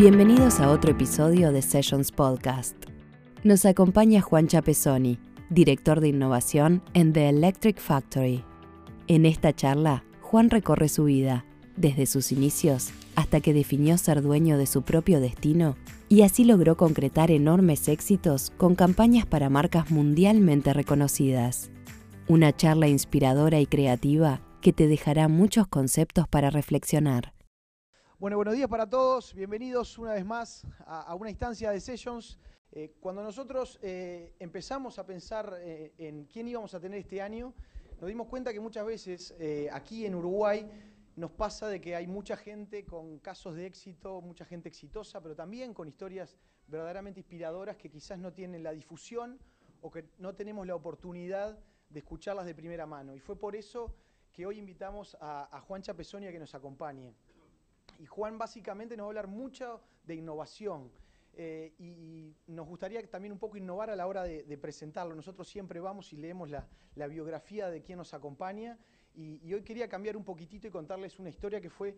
Bienvenidos a otro episodio de Sessions Podcast. Nos acompaña Juan Chapesoni, director de innovación en The Electric Factory. En esta charla, Juan recorre su vida, desde sus inicios hasta que definió ser dueño de su propio destino y así logró concretar enormes éxitos con campañas para marcas mundialmente reconocidas. Una charla inspiradora y creativa que te dejará muchos conceptos para reflexionar. Bueno, buenos días para todos. Bienvenidos una vez más a, una instancia de Sessions. Eh, cuando nosotros eh, empezamos a pensar eh, en quién íbamos a tener este año, nos dimos cuenta que muchas veces aquí en Uruguay nos pasa de que hay mucha gente con casos de éxito, mucha gente exitosa, pero también con historias verdaderamente inspiradoras que quizás no tienen la difusión o que no tenemos la oportunidad de escucharlas de primera mano. Y fue por eso que hoy invitamos a, a Juan Chapesonia que nos acompañe. Y Juan básicamente nos va a hablar mucho de innovación. Eh, y nos gustaría también un poco innovar a la hora de, presentarlo. Nosotros siempre vamos y leemos la, biografía de quien nos acompaña y, hoy quería cambiar un poquitito y contarles una historia que fue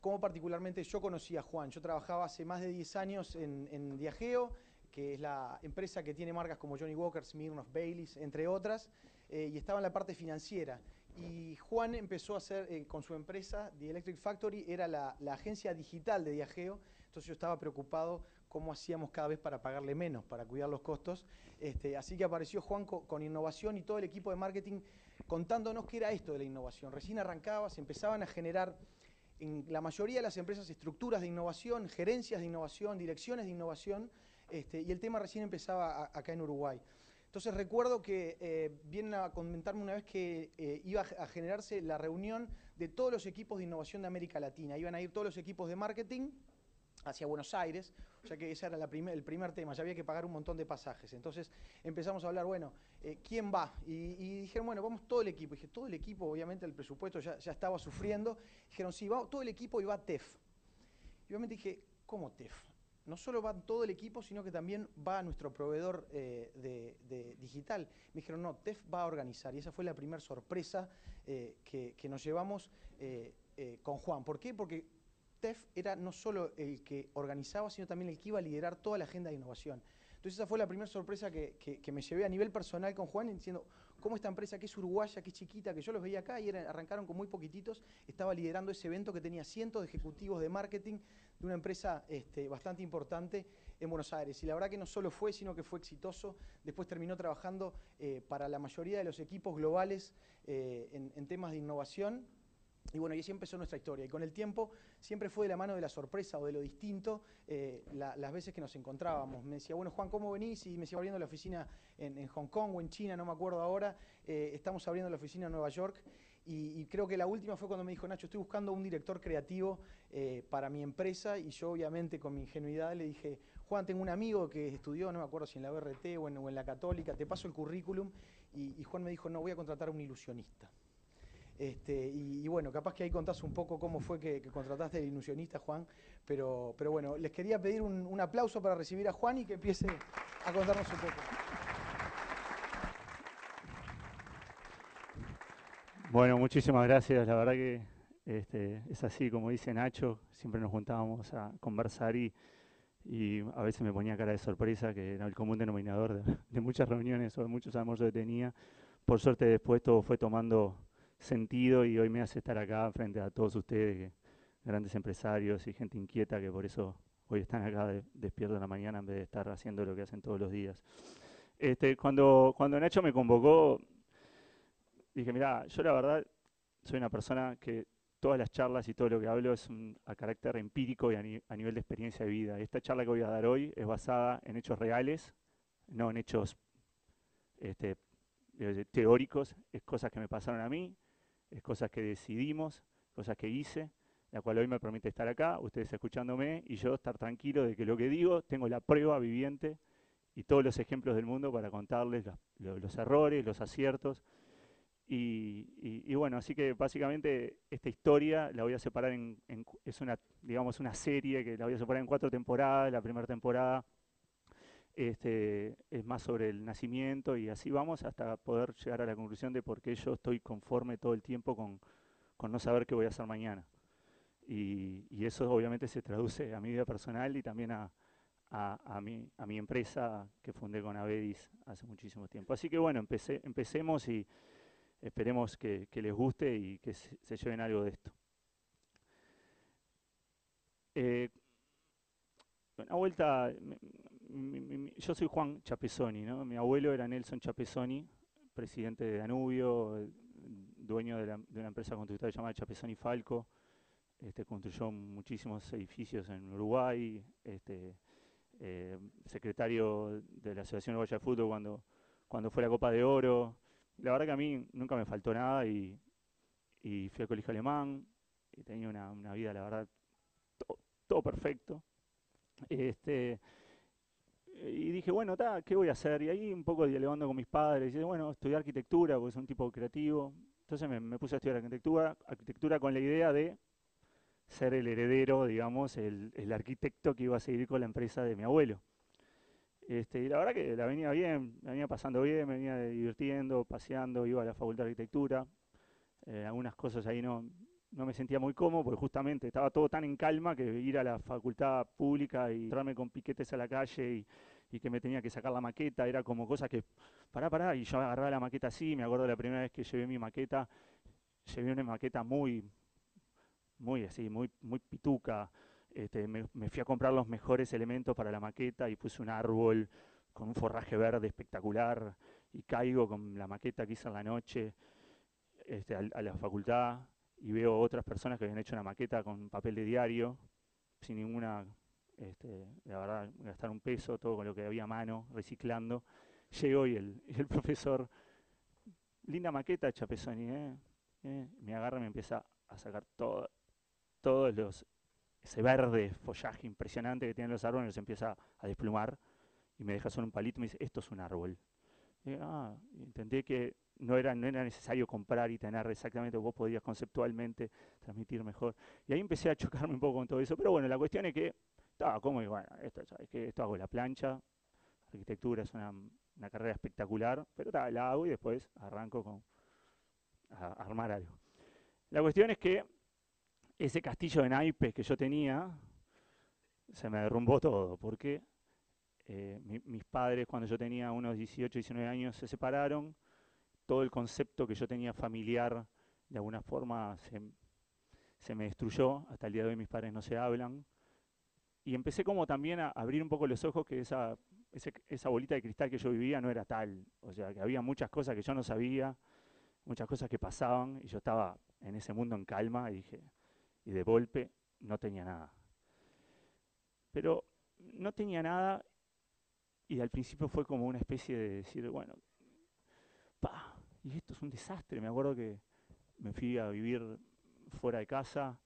cómo particularmente yo conocí a Juan. Yo trabajaba hace más de 10 años en, Diageo, que es la empresa que tiene marcas como Johnny Walker, Smirnoff, Baileys, entre otras, eh, y estaba en la parte financiera. Y Juan empezó a hacer eh, con su empresa, The Electric Factory, era la, agencia digital de Diageo, entonces yo estaba preocupado cómo hacíamos cada vez para pagarle menos, para cuidar los costos. Este, así que apareció Juan con, innovación y todo el equipo de marketing contándonos qué era esto de la innovación. Recién arrancaba, se empezaban a generar en la mayoría de las empresas estructuras de innovación, gerencias de innovación, direcciones de innovación, este, y el tema recién empezaba acá en Uruguay. Entonces recuerdo que eh, vienen a comentarme una vez que eh, iba a generarse la reunión de todos los equipos de innovación de América Latina. Iban a ir todos los equipos de marketing hacia Buenos Aires, o sea que ese era el primer tema, ya había que pagar un montón de pasajes. Entonces empezamos a hablar, bueno, eh, ¿quién va? Y, dijeron, bueno, vamos todo el equipo. Y dije, todo el equipo, obviamente el presupuesto ya, ya estaba sufriendo. Dijeron, sí, va todo el equipo y va TEF. Y obviamente dije, ¿cómo TEF? No solo va todo el equipo, sino que también va a nuestro proveedor eh, de, digital. Me dijeron, no, TEF va a organizar. Y esa fue la primera sorpresa eh, que, nos llevamos eh, con Juan. ¿Por qué? Porque TEF era no solo el que organizaba, sino también el que iba a liderar toda la agenda de innovación. Entonces esa fue la primera sorpresa que, me llevé a nivel personal con Juan, diciendo cómo esta empresa que es uruguaya, que es chiquita, que yo los veía acá y arrancaron con muy poquititos, estaba liderando ese evento que tenía cientos de ejecutivos de marketing de una empresa este, bastante importante en Buenos Aires. Y la verdad que no solo fue, sino que fue exitoso. Después terminó trabajando eh, para la mayoría de los equipos globales eh, en, temas de innovación. Y bueno, y así empezó nuestra historia. Y con el tiempo siempre fue de la mano de la sorpresa o de lo distinto eh, las veces que nos encontrábamos. Me decía, bueno, Juan, ¿cómo venís? Y me decía, abriendo la oficina en, en Hong Kong o en China, no me acuerdo ahora. estamos abriendo la oficina en Nueva York. Y, creo que la última fue cuando me dijo, Nacho, estoy buscando un director creativo eh, para mi empresa y yo obviamente con mi ingenuidad le dije, Juan, tengo un amigo que estudió, no me acuerdo si en la BRT o en, la Católica, te paso el currículum y, Juan me dijo, no, voy a contratar a un ilusionista. Este, y, bueno, capaz que ahí contás un poco cómo fue que, contrataste al ilusionista, Juan, pero, pero bueno, les quería pedir un aplauso para recibir a Juan y que empiece a contarnos un poco. Bueno, muchísimas gracias. La verdad que este, es así, como dice Nacho, siempre nos juntábamos a conversar y, a veces me ponía cara de sorpresa, que era el común denominador de, muchas reuniones o de muchos almuerzos que tenía. Por suerte después todo fue tomando sentido y hoy me hace estar acá frente a todos ustedes, grandes empresarios y gente inquieta que por eso hoy están acá despiertos en la mañana en vez de estar haciendo lo que hacen todos los días. Este, cuando, cuando Nacho me convocó, dije, mira, yo la verdad soy una persona que todas las charlas y todo lo que hablo es a carácter empírico y a, nivel de experiencia de vida. Esta charla que voy a dar hoy es basada en hechos reales, no en hechos este, teóricos, es cosas que me pasaron a mí, es cosas que decidimos, cosas que hice, la cual hoy me permite estar acá, ustedes escuchándome y yo estar tranquilo de que lo que digo tengo la prueba viviente y todos los ejemplos del mundo para contarles los errores, los aciertos y, bueno, así que básicamente esta historia la voy a separar en, es una, digamos, una serie que la voy a separar en cuatro temporadas. La primera temporada este, es más sobre el nacimiento y así vamos hasta poder llegar a la conclusión de por qué yo estoy conforme todo el tiempo con, no saber qué voy a hacer mañana. y, eso obviamente se traduce a mi vida personal y también a, a, mi, a mi empresa que fundé con Avedis hace muchísimo tiempo. Así que bueno, empecé, empecemos y esperemos que, les guste y que se, lleven algo de esto. Eh, una vuelta, yo soy Juan Chapesoni, ¿no? mi abuelo era Nelson Chapesoni, presidente de Danubio, dueño de, una empresa constructora llamada Chapesoni Falco, este, construyó muchísimos edificios en Uruguay, este, eh, secretario de la Asociación Uruguaya de Fútbol cuando, cuando fue la Copa de Oro. La verdad que a mí nunca me faltó nada y, fui al colegio alemán y tenía una, vida, la verdad, todo perfecto. Este, y dije, bueno, ¿qué voy a hacer? Y ahí un poco dialogando con mis padres, dije, bueno, estudiar arquitectura, porque soy un tipo creativo. Entonces me, puse a estudiar arquitectura, arquitectura con la idea de ser el heredero, digamos, el, arquitecto que iba a seguir con la empresa de mi abuelo. Este, y la verdad que la venía bien, la venía pasando bien, me venía divirtiendo, paseando, iba a la facultad de arquitectura. Eh, algunas cosas ahí no, no me sentía muy cómodo porque justamente estaba todo tan en calma que ir a la facultad pública y entrarme con piquetes a la calle y, que me tenía que sacar la maqueta, era como cosas que, pará, pará, y yo agarraba la maqueta así, me acuerdo de la primera vez que llevé mi maqueta, llevé una maqueta muy, muy así, muy, muy pituca, este, me, fui a comprar los mejores elementos para la maqueta y puse un árbol con un forraje verde espectacular y caigo con la maqueta que hice en la noche este, a la facultad y veo otras personas que habían hecho una maqueta con papel de diario, sin ninguna, este, la verdad, gastar un peso, todo con lo que había a mano, reciclando. Llego y el, el profesor, linda maqueta, Chapesoni, ¿eh? ¿eh? me agarra y me empieza a sacar todo, todos los, ese verde follaje impresionante que tienen los árboles, los empieza a desplumar y me deja solo un palito y me dice, esto es un árbol. Y, ah, intenté que no era, no era necesario comprar y tener exactamente, vos podías conceptualmente transmitir mejor. Y ahí empecé a chocarme un poco con todo eso. Pero bueno, la cuestión es que, estaba como, bueno, esto, ¿sabes que esto hago la plancha, arquitectura es una, carrera espectacular, pero la hago y después arranco con a, armar algo. La cuestión es que ese castillo de naipes que yo tenía, se me derrumbó todo, porque eh, mis padres cuando yo tenía unos 18, 19 años se separaron, todo el concepto que yo tenía familiar de alguna forma se, me destruyó, hasta el día de hoy mis padres no se hablan, y empecé como también a abrir un poco los ojos que esa, esa bolita de cristal que yo vivía no era tal, o sea, que había muchas cosas que yo no sabía, muchas cosas que pasaban, y yo estaba en ese mundo en calma y dije, y de golpe no tenía nada. Pero no tenía nada y al principio fue como una especie de decir, bueno, pa, y esto es un desastre. Me acuerdo que me fui a vivir fuera de casa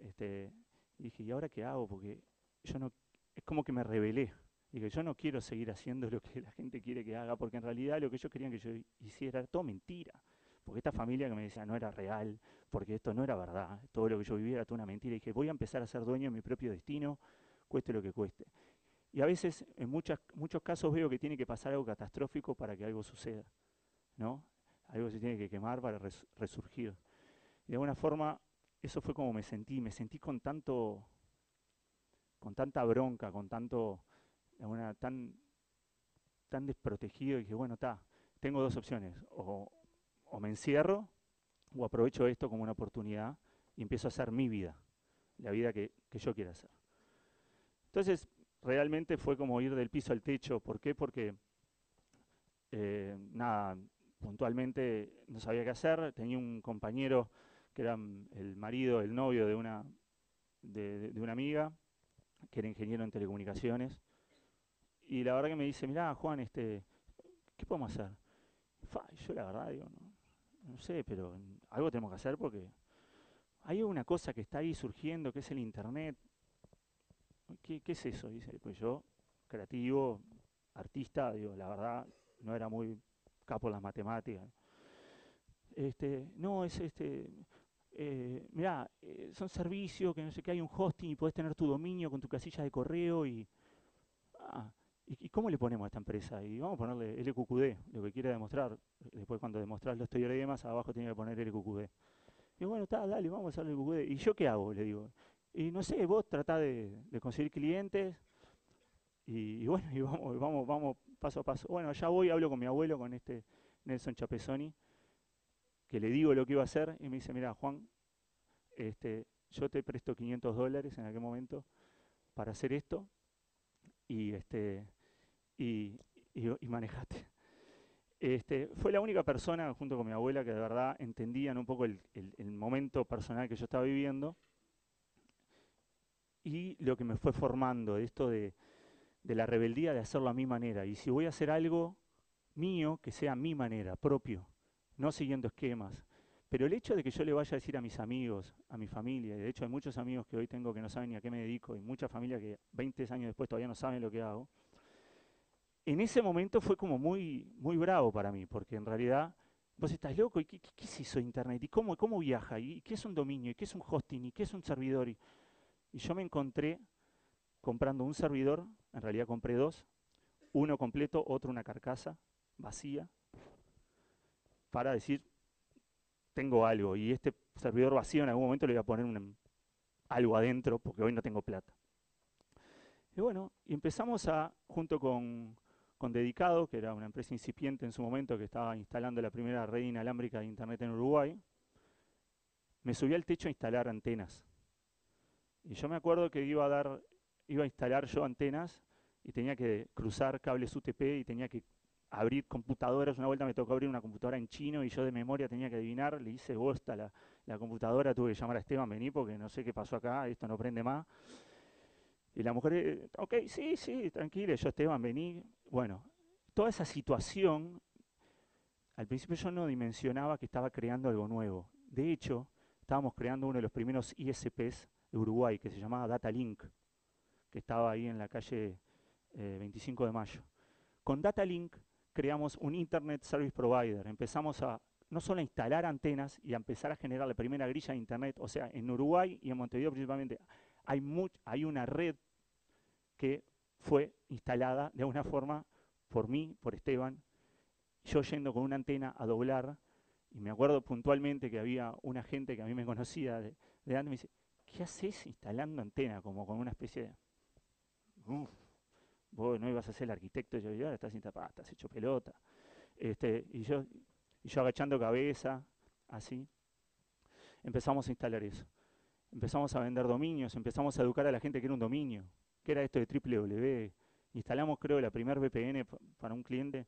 este, y dije, ¿y ahora qué hago? Porque yo no, es como que me rebelé. Dije, yo no quiero seguir haciendo lo que la gente quiere que haga, porque en realidad lo que ellos querían que yo hiciera era todo mentira. Porque esta familia que me decía no era real, porque esto no era verdad, todo lo que yo vivía era toda una mentira. Y dije, voy a empezar a ser dueño de mi propio destino, cueste lo que cueste. Y a veces, en muchas, muchos casos veo que tiene que pasar algo catastrófico para que algo suceda. ¿no? algo se tiene que quemar para resurgir. De alguna forma, eso fue como me sentí, me sentí con tanto, con tanta bronca, con tanto, tan, tan desprotegido, y dije, bueno, está, tengo dos opciones, me encierro, o aprovecho esto como una oportunidad y empiezo a hacer mi vida, la vida que, yo quiera hacer. Entonces, realmente fue como ir del piso al techo. ¿Por qué? Porque, eh, nada, puntualmente no sabía qué hacer, tenía un compañero que era mm, el marido, el novio de una, de, una amiga, que era ingeniero en telecomunicaciones, y la verdad que me dice, mirá Juan, este, ¿qué podemos hacer? yo la verdad digo, no, sé, pero algo tenemos que hacer porque hay una cosa que está ahí surgiendo, que es el Internet. ¿Qué, es eso? Dice, pues yo, creativo, artista, digo, la verdad, no era muy capo las matemáticas. Este, no, es este, eh, mirá, eh, son servicios que no sé qué, hay un hosting y puedes tener tu dominio con tu casilla de correo y, ah, y, cómo le ponemos a esta empresa? Y vamos a ponerle LQQD, lo que quiere demostrar. Después cuando demostras los teoremas, abajo tiene que poner LQQD. Y bueno, está, dale, vamos a hacerle el buque. ¿Y yo qué hago? Le digo. Y no sé, vos tratá de, conseguir clientes. Y, bueno, y vamos, vamos, vamos paso a paso. Bueno, ya voy, hablo con mi abuelo, con este Nelson Chapesoni, que le digo lo que iba a hacer y me dice, mira, Juan, este, yo te presto 500 dólares en aquel momento para hacer esto y, este, y, y, manejate. Este, fue la única persona, junto con mi abuela, que de verdad entendían un poco el, momento personal que yo estaba viviendo y lo que me fue formando, esto de, de la rebeldía de hacerlo a mi manera. Y si voy a hacer algo mío, que sea a mi manera, propio, no siguiendo esquemas. Pero el hecho de que yo le vaya a decir a mis amigos, a mi familia, y de hecho hay muchos amigos que hoy tengo que no saben ni a qué me dedico, y mucha familia que 20 años después todavía no saben lo que hago, en ese momento fue como muy, muy bravo para mí, porque en realidad vos estás loco, ¿y qué, es eso de Internet? ¿Y cómo, cómo viaja? ¿Y qué es un dominio? ¿Y qué es un hosting? ¿Y qué es un servidor? Y, yo me encontré comprando un servidor, en realidad compré dos, uno completo, otro una carcasa vacía, para decir, tengo algo y este servidor vacío en algún momento le voy a poner algo adentro porque hoy no tengo plata. Y bueno, empezamos a, junto con, con Dedicado, que era una empresa incipiente en su momento que estaba instalando la primera red inalámbrica de Internet en Uruguay, me subí al techo a instalar antenas. Y yo me acuerdo que iba a dar, iba a instalar yo antenas y tenía que cruzar cables UTP y tenía que abrir computadoras. Una vuelta me tocó abrir una computadora en chino y yo de memoria tenía que adivinar. Le hice bosta la, la computadora, tuve que llamar a Esteban, vení porque no sé qué pasó acá, esto no prende más. Y la mujer, eh, ok, sí, sí, tranquila, yo Esteban, vení. Bueno, toda esa situación, al principio yo no dimensionaba que estaba creando algo nuevo. De hecho, estábamos creando uno de los primeros ISPs de Uruguay, que se llamaba Datalink, que estaba ahí en la calle 25 eh, de mayo. Con Datalink creamos un Internet Service Provider. Empezamos a no solo a instalar antenas y a empezar a generar la primera grilla de Internet, o sea, en Uruguay y en Montevideo principalmente, hay, hay una red que fue instalada de alguna forma por mí, por Esteban, yo yendo con una antena a doblar, y me acuerdo puntualmente que había una gente que a mí me conocía de, de antes, me dice, ¿qué haces instalando antena? Como con una especie de vos no ibas a ser el arquitecto, yo, ahora estás tapar, estás hecho pelota. Este, y, yo, y yo agachando cabeza, así. Empezamos a instalar eso. Empezamos a vender dominios, empezamos a educar a la gente que era un dominio, que era esto de www. Instalamos, creo, la primer VPN para un cliente,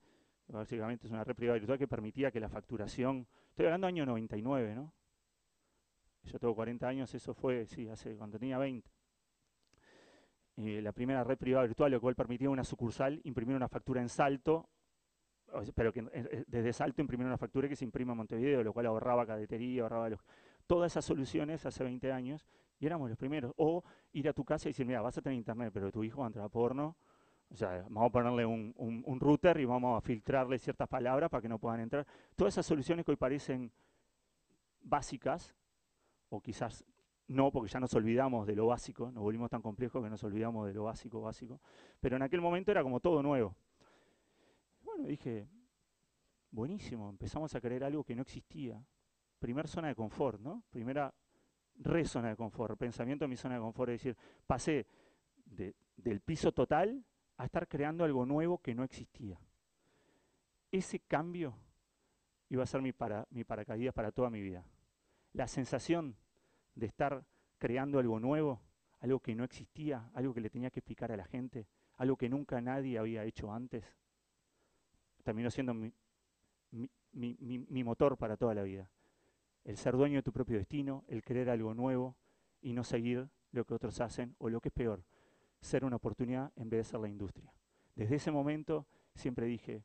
básicamente es una red privada virtual que permitía que la facturación, estoy hablando año 99, ¿no? Yo tengo 40 años, eso fue, sí, hace cuando tenía 20. Eh, la primera red privada virtual, lo cual permitía una sucursal imprimir una factura en salto, pero que eh, desde salto imprimir una factura que se imprima en Montevideo, lo cual ahorraba cadetería, ahorraba los, todas esas soluciones hace 20 años, y éramos los primeros. O ir a tu casa y decir, mira, vas a tener internet, pero tu hijo va a entrar a porno, o sea, vamos a ponerle un, un, router y vamos a filtrarle ciertas palabras para que no puedan entrar. Todas esas soluciones que hoy parecen básicas, o quizás no, porque ya nos olvidamos de lo básico, nos volvimos tan complejos que nos olvidamos de lo básico, básico. Pero en aquel momento era como todo nuevo. Bueno, dije, buenísimo, empezamos a creer algo que no existía. Primer zona de confort, ¿no? Primera re zona de confort, pensamiento en mi zona de confort, es decir, pasé del piso total a estar creando algo nuevo que no existía. Ese cambio iba a ser mi, para, mi paracaídas para toda mi vida. La sensación de estar creando algo nuevo, algo que no existía, algo que le tenía que explicar a la gente, algo que nunca nadie había hecho antes, terminó siendo mi, mi, motor para toda la vida. El ser dueño de tu propio destino, el creer algo nuevo y no seguir lo que otros hacen, o lo que es peor, ser una oportunidad en vez de ser la industria. Desde ese momento siempre dije,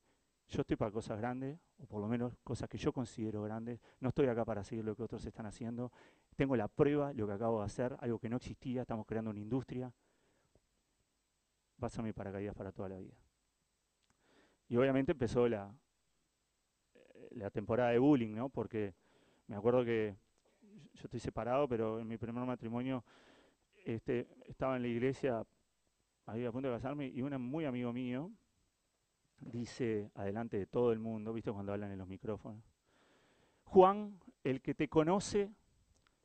yo estoy para cosas grandes, o por lo menos cosas que yo considero grandes, no estoy acá para seguir lo que otros están haciendo, tengo la prueba, lo que acabo de hacer, algo que no existía, estamos creando una industria, va a ser mi paracaídas para toda la vida. Y obviamente empezó la, eh, la temporada de bullying, ¿no? Porque me acuerdo que yo estoy separado, pero en mi primer matrimonio este, estaba en la iglesia, ahí a punto de casarme, y un muy amigo mío, dice adelante de todo el mundo, ¿viste cuando hablan en los micrófonos? Juan, el que te conoce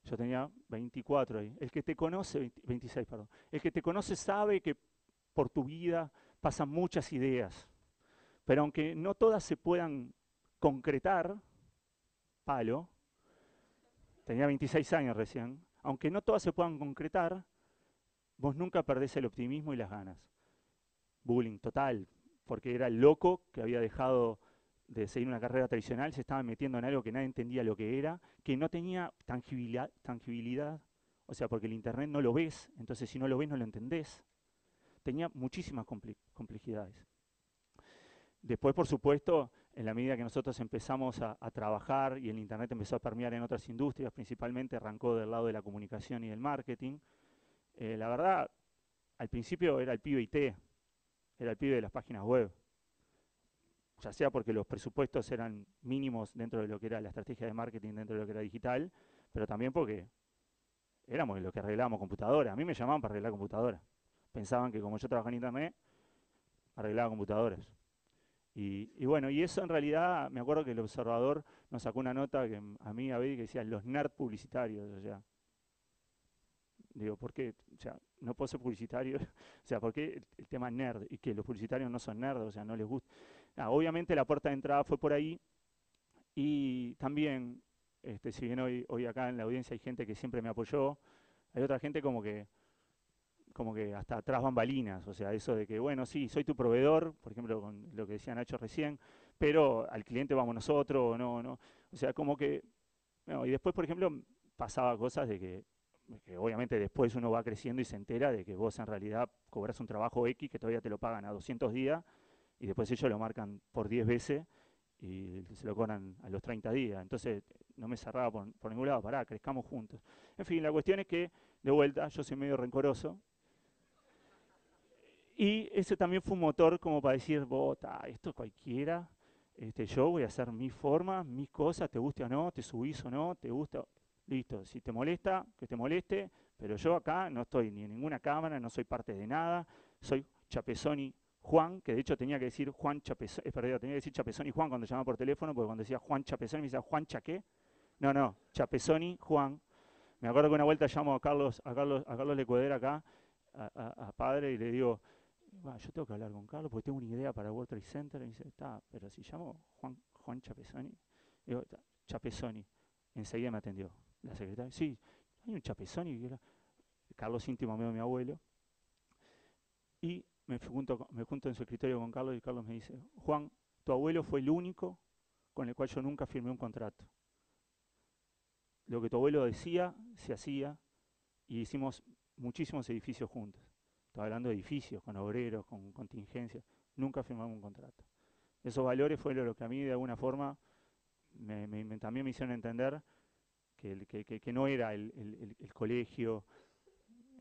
Yo tenía 24 ahí. El que te conoce, 26, perdón. El que te conoce sabe que por tu vida pasan muchas ideas. Pero aunque no todas se puedan concretar, palo, tenía 26 años recién, aunque no todas se puedan concretar, vos nunca perdés el optimismo y las ganas. Bullying total, porque era el loco que había dejado de seguir una carrera tradicional, se estaba metiendo en algo que nadie entendía lo que era, que no tenía tangibilidad, tangibilidad, o sea, porque el Internet no lo ves, entonces si no lo ves no lo entendés. Tenía muchísimas complejidades. Después, por supuesto, en la medida que nosotros empezamos a, trabajar y el Internet empezó a permear en otras industrias, principalmente arrancó del lado de la comunicación y del marketing, eh, la verdad, al principio era el pibe IT, era el pibe de las páginas web ya sea porque los presupuestos eran mínimos dentro de lo que era la estrategia de marketing, dentro de lo que era digital, pero también porque éramos los que arreglábamos computadoras. A mí me llamaban para arreglar computadoras. Pensaban que como yo trabajaba en internet, arreglaba computadoras. Y, bueno, y eso en realidad, me acuerdo que el observador nos sacó una nota que a mí, a ver, que decía los nerd publicitarios, o sea, digo, ¿por qué? O sea, no puedo ser publicitario, o sea, ¿por qué el, tema nerd? Y que los publicitarios no son nerds, o sea, no les gusta. Ah, obviamente la puerta de entrada fue por ahí y también, este, si bien hoy, hoy acá en la audiencia hay gente que siempre me apoyó, hay otra gente como que como que hasta atrás bambalinas, o sea, eso de que, bueno, sí, soy tu proveedor, por ejemplo, con lo que decía Nacho recién, pero al cliente vamos nosotros, o no, no, o sea, como que, y después, por ejemplo, pasaba cosas de que, que, obviamente después uno va creciendo y se entera de que vos en realidad cobras un trabajo X que todavía te lo pagan a 200 días y después ellos lo marcan por 10 veces y se lo cobran a los 30 días. Entonces no me cerraba por, ningún lado, pará, crezcamos juntos. En fin, la cuestión es que, de vuelta, yo soy medio rencoroso. Y ese también fue un motor como para decir, bota, esto cualquiera, este, yo voy a hacer mi forma, mis cosas, te guste o no, te subís o no, te gusta, listo, si te molesta, que te moleste, pero yo acá no estoy ni en ninguna cámara, no soy parte de nada, soy Chapezoni Juan, que de hecho tenía que decir Juan Chapezón, eh, tenía que decir Chapezón y Juan cuando llamaba por teléfono, porque cuando decía Juan Chapezón me decía Juan Chaqué. No, no, Chapezoni, Juan. Me acuerdo que una vuelta llamo a Carlos, a Carlos, a Carlos Lecueder acá, a, padre, y le digo, yo tengo que hablar con Carlos porque tengo una idea para World Trade Center. Y me dice, está, pero si llamo Juan, Juan Chapezoni, digo, Chapezoni. Enseguida me atendió la secretaria. Sí, hay un Chapezoni. Carlos íntimo amigo de mi abuelo. Y me junto, me junto en su escritorio con Carlos y Carlos me dice, Juan, tu abuelo fue el único con el cual yo nunca firmé un contrato. Lo que tu abuelo decía, se hacía y hicimos muchísimos edificios juntos. Estaba hablando de edificios, con obreros, con contingencias. Nunca firmamos un contrato. Esos valores fueron lo que a mí de alguna forma también me hicieron entender que, que, no era el, colegio.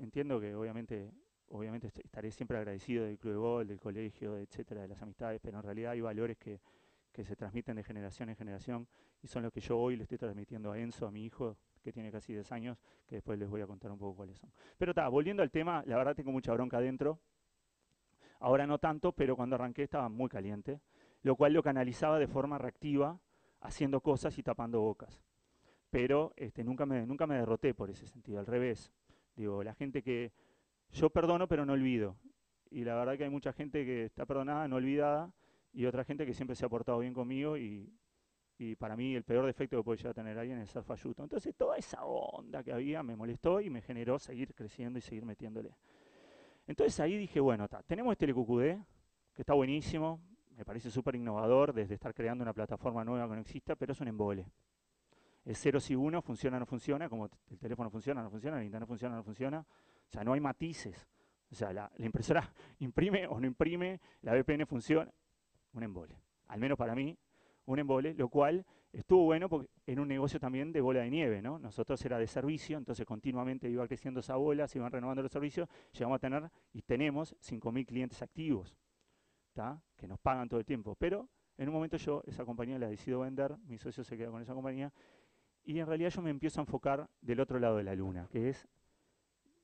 Entiendo que obviamente obviamente estaré siempre agradecido del club de gol, del colegio, etcétera, de las amistades, pero en realidad hay valores que, se transmiten de generación en generación y son los que yo hoy le estoy transmitiendo a Enzo, a mi hijo, que tiene casi 10 años, que después les voy a contar un poco cuáles son. Pero está, volviendo al tema, la verdad tengo mucha bronca adentro. Ahora no tanto, pero cuando arranqué estaba muy caliente, lo cual lo canalizaba de forma reactiva, haciendo cosas y tapando bocas. Pero este, nunca, me, nunca me derroté por ese sentido, al revés. Digo, la gente que, yo perdono pero no olvido. Y la verdad que hay mucha gente que está perdonada, no olvidada, y otra gente que siempre se ha portado bien conmigo y, para mí el peor defecto que puede llegar a tener alguien es ser falluto. Entonces toda esa onda que había me molestó y me generó seguir creciendo y seguir metiéndole. Entonces ahí dije, bueno, tenemos este LQQD, que está buenísimo, me parece súper innovador desde estar creando una plataforma nueva que no exista, pero es un embole. Es cero si uno, funciona o no funciona, como el teléfono funciona no funciona, el internet funciona no funciona, o sea, no hay matices. O sea, la, impresora imprime o no imprime, la VPN funciona. Un embole. Al menos para mí, un embole, lo cual estuvo bueno porque en un negocio también de bola de nieve, ¿no? Nosotros era de servicio, entonces continuamente iba creciendo esa bola, se iban renovando los servicios, llegamos a tener y tenemos 5.000 clientes activos, que nos pagan todo el tiempo. Pero en un momento yo esa compañía la decido vender, mi socio se queda con esa compañía, y en realidad yo me empiezo a enfocar del otro lado de la luna, que es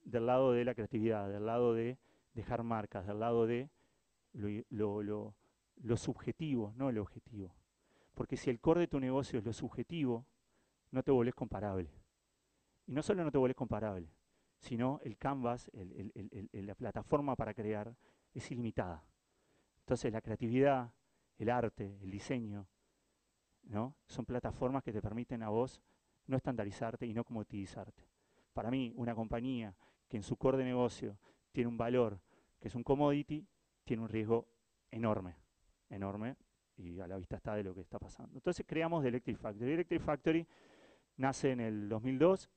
del lado de la creatividad, del lado de dejar marcas, del lado de lo, subjetivo, no lo objetivo. Porque si el core de tu negocio es lo subjetivo, no te volvés comparable. Y no solo no te vuelves comparable, sino el canvas, la plataforma para crear es ilimitada. Entonces la creatividad, el arte, el diseño, ¿no? son plataformas que te permiten a vos no estandarizarte y no comoditizarte. Para mí, una compañía que en su core de negocio tiene un valor que es un commodity, tiene un riesgo enorme, enorme, y a la vista está de lo que está pasando. Entonces creamos The Electric Factory. Electric Factory nace en el 2002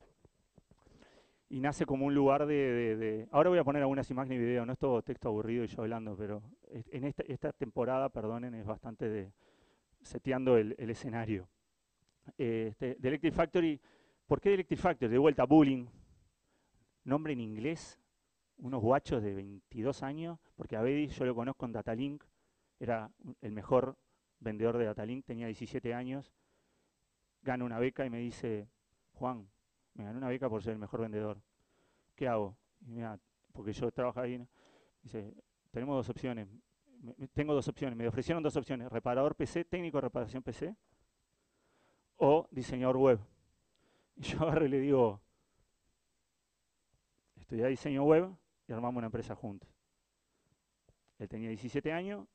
y nace como un lugar de, Ahora voy a poner algunas imágenes y videos, no es todo texto aburrido y yo hablando, pero en esta, temporada, perdonen, es bastante de seteando el, escenario. Este, de Electric Factory, ¿por qué Electric Factory? De vuelta, Bullying, nombre en inglés, unos guachos de 22 años, porque a Bedi yo lo conozco en Datalink, era el mejor vendedor de Datalink, tenía 17 años, gana una beca y me dice, Juan, me gané una beca por ser el mejor vendedor. ¿Qué hago? porque yo trabajo ahí. Dice, tenemos dos opciones. tengo dos opciones. Me ofrecieron dos opciones. Reparador PC, técnico de reparación PC o diseñador web. Y yo agarro y le digo, estudié diseño web y armamos una empresa juntos. Él tenía 17 años,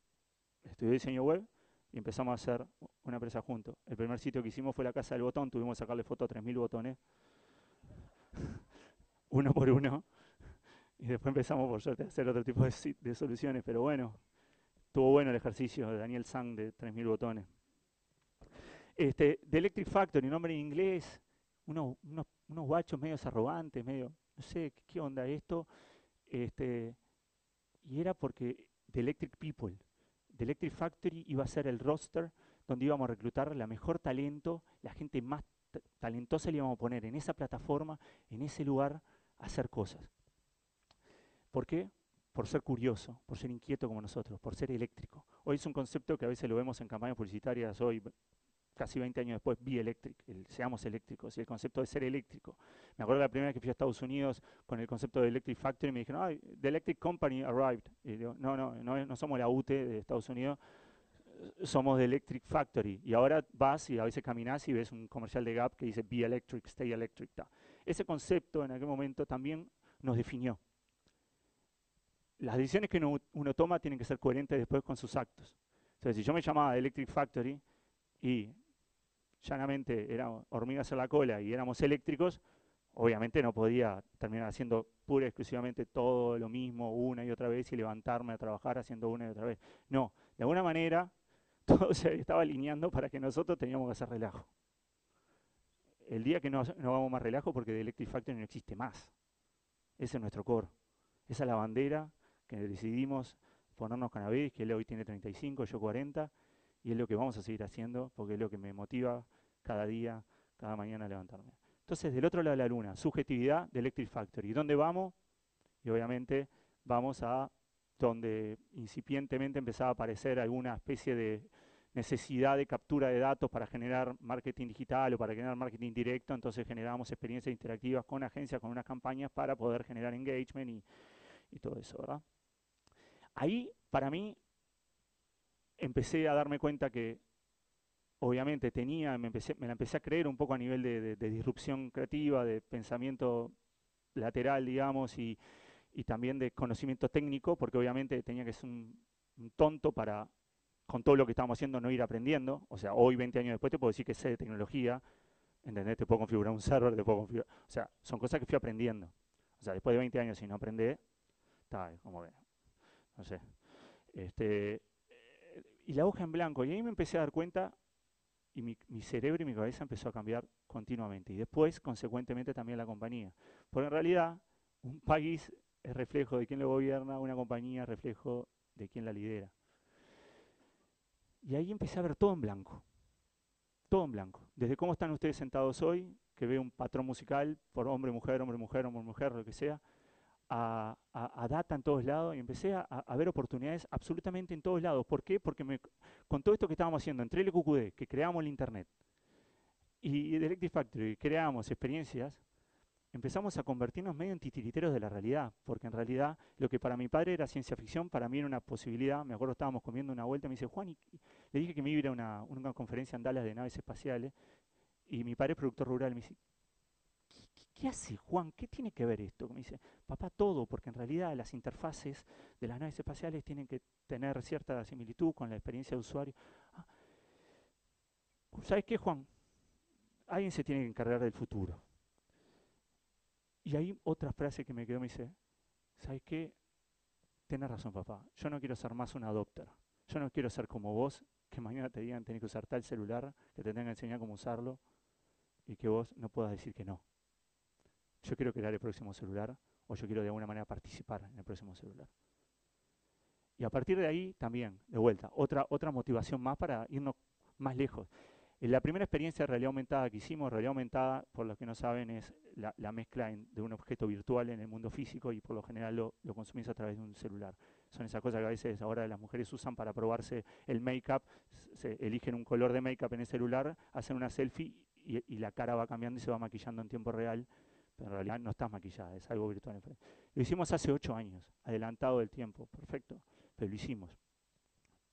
estudió diseño web y empezamos a hacer una empresa juntos. El primer sitio que hicimos fue la Casa del Botón, tuvimos que sacarle foto a 3.000 botones uno por uno. Y después empezamos, por suerte, a hacer otro tipo de, soluciones. Pero bueno, estuvo bueno el ejercicio de Daniel Sang de 3.000 botones. Este, de Electric Factory, nombre en inglés, unos, unos, unos guachos medio arrogantes, medio, no sé, ¿qué, onda esto? Este, y era porque de Electric People, de Electric Factory iba a ser el roster donde íbamos a reclutar la mejor talento, la gente más talentosa le íbamos a poner en esa plataforma, en ese lugar, a hacer cosas. ¿Por qué? Por ser curioso, por ser inquieto como nosotros, por ser eléctrico. Hoy es un concepto que a veces lo vemos en campañas publicitarias, hoy casi 20 años después, Be Electric, el seamos eléctricos, y el concepto de ser eléctrico. Me acuerdo la primera vez que fui a Estados Unidos con el concepto de Electric Factory, me dijeron, ay, the Electric Company arrived. Y digo, no, no, no, no somos la UTE de Estados Unidos, somos de Electric Factory y ahora vas y a veces caminas y ves un comercial de Gap que dice Be Electric, Stay Electric. Ese concepto en aquel momento también nos definió. Las decisiones que uno, toma tienen que ser coherentes después con sus actos. Entonces, si yo me llamaba Electric Factory y llanamente eran hormigas en la cola y éramos eléctricos, obviamente no podía terminar haciendo pura y exclusivamente todo lo mismo una y otra vez y levantarme a trabajar haciendo una y otra vez. No, de alguna manera todo se estaba alineando para que nosotros teníamos que hacer relajo. El día que no, no más relajo porque de Electric Factory no existe más. Ese es nuestro core. Esa es la bandera que decidimos ponernos Avedis, que él hoy tiene 35, yo 40, y es lo que vamos a seguir haciendo porque es lo que me motiva cada día, cada mañana a levantarme. Entonces, del otro lado de la luna, subjetividad de Electric Factory. ¿Dónde vamos? Y obviamente vamos a donde incipientemente empezaba a aparecer alguna especie de necesidad de captura de datos para generar marketing digital o para generar marketing directo, entonces generábamos experiencias interactivas con agencias, con unas campañas para poder generar engagement y, y todo eso, ¿verdad? Ahí, para mí, empecé a darme cuenta que obviamente tenía, me, la empecé a creer un poco a nivel de, de disrupción creativa, de pensamiento lateral, digamos, y, y también de conocimiento técnico, porque obviamente tenía que ser un, tonto para, con todo lo que estábamos haciendo, no ir aprendiendo. O sea, hoy, 20 años después, te puedo decir que sé de tecnología, ¿entendés? Te puedo configurar un server, te puedo configurar... O sea, son cosas que fui aprendiendo. O sea, después de 20 años, si no aprendés, está, como que, no sé. Este, y la hoja en blanco. Y ahí me empecé a dar cuenta y mi, cerebro y mi cabeza empezó a cambiar continuamente. Y después, consecuentemente, también la compañía. Porque en realidad, un país es reflejo de quién lo gobierna, una compañía es reflejo de quién la lidera. Y ahí empecé a ver todo en blanco, todo en blanco. Desde cómo están ustedes sentados hoy, que veo un patrón musical por hombre, mujer, hombre, mujer, hombre, mujer, lo que sea, a, data en todos lados y empecé a, ver oportunidades absolutamente en todos lados. ¿Por qué? Porque con todo esto que estábamos haciendo, entre el QQD, que creamos el Internet, y, y Electric Factory, creamos experiencias, empezamos a convertirnos medio en titiriteros de la realidad, porque en realidad lo que para mi padre era ciencia ficción, para mí era una posibilidad. Me acuerdo estábamos comiendo una vuelta, me dice, Juan, y, le dije que me iba a ir a una, una, conferencia en Dallas de naves espaciales, y mi padre es productor rural, me dice, ¿qué hace Juan? ¿Qué tiene que ver esto? Me dice, papá, todo, porque en realidad las interfaces de las naves espaciales tienen que tener cierta similitud con la experiencia de usuario. Ah, ¿Sabes qué, Juan? Alguien se tiene que encargar del futuro. Y hay otra frase que me quedó, me dice, ¿sabes qué? Tienes razón, papá. Yo no quiero ser más un adopter. Yo no quiero ser como vos, que mañana te digan tenés que usar tal celular, que te tengan que enseñar cómo usarlo y que vos no puedas decir que no. Yo quiero crear el próximo celular o yo quiero de alguna manera participar en el próximo celular. Y a partir de ahí también, de vuelta, otra, otra motivación más para irnos más lejos. En la primera experiencia de realidad aumentada que hicimos, realidad aumentada, por los que no saben, es la, mezcla de un objeto virtual en el mundo físico y por lo general lo, lo, consumís a través de un celular. Son esas cosas que a veces ahora las mujeres usan para probarse el make-up, eligen un color de make-up en el celular, hacen una selfie y, la cara va cambiando y se va maquillando en tiempo real, en realidad no estás maquillada, es algo virtual. Lo hicimos hace ocho años, adelantado del tiempo, perfecto, pero lo hicimos.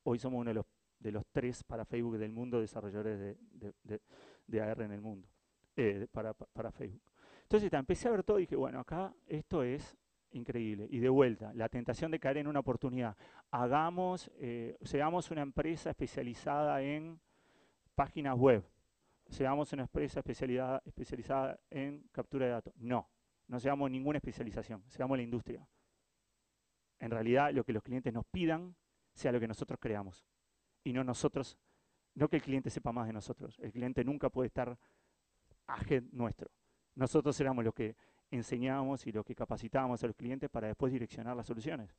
Hoy somos uno de los de los tres para Facebook del mundo, desarrolladores de, AR en el mundo, eh, para, Facebook. Entonces empecé a ver todo y dije, bueno, acá esto es increíble. Y de vuelta, la tentación de caer en una oportunidad. Hagamos, eh, seamos una empresa especializada en páginas web. Seamos una empresa especializada, especializada en captura de datos. No, no seamos ninguna especialización, seamos la industria. En realidad, lo que los clientes nos pidan sea lo que nosotros creamos y no nosotros, no que el cliente sepa más de nosotros, el cliente nunca puede estar ajeno nuestro. Nosotros éramos los que enseñábamos y los que capacitábamos a los clientes para después direccionar las soluciones.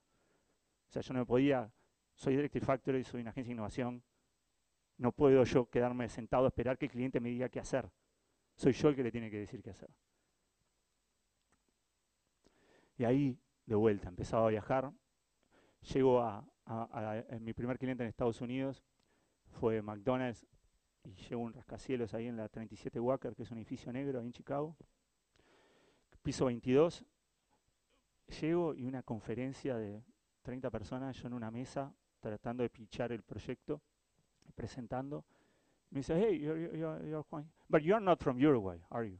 O sea, yo no me podía, soy Directive Factory, soy una agencia de innovación, no puedo yo quedarme sentado a esperar que el cliente me diga qué hacer. Soy yo el que le tiene que decir qué hacer. Y ahí, de vuelta, empezaba a viajar, llego a, mi primer cliente en Estados Unidos fue McDonald's y llevo un rascacielos ahí en la 37 Walker, que es un edificio negro ahí en Chicago. Piso 22. Llego y una conferencia de 30 personas, yo en una mesa, tratando de pichar el proyecto, presentando. Me dice, hey, you're, you're, you're But you're not from Uruguay, are you?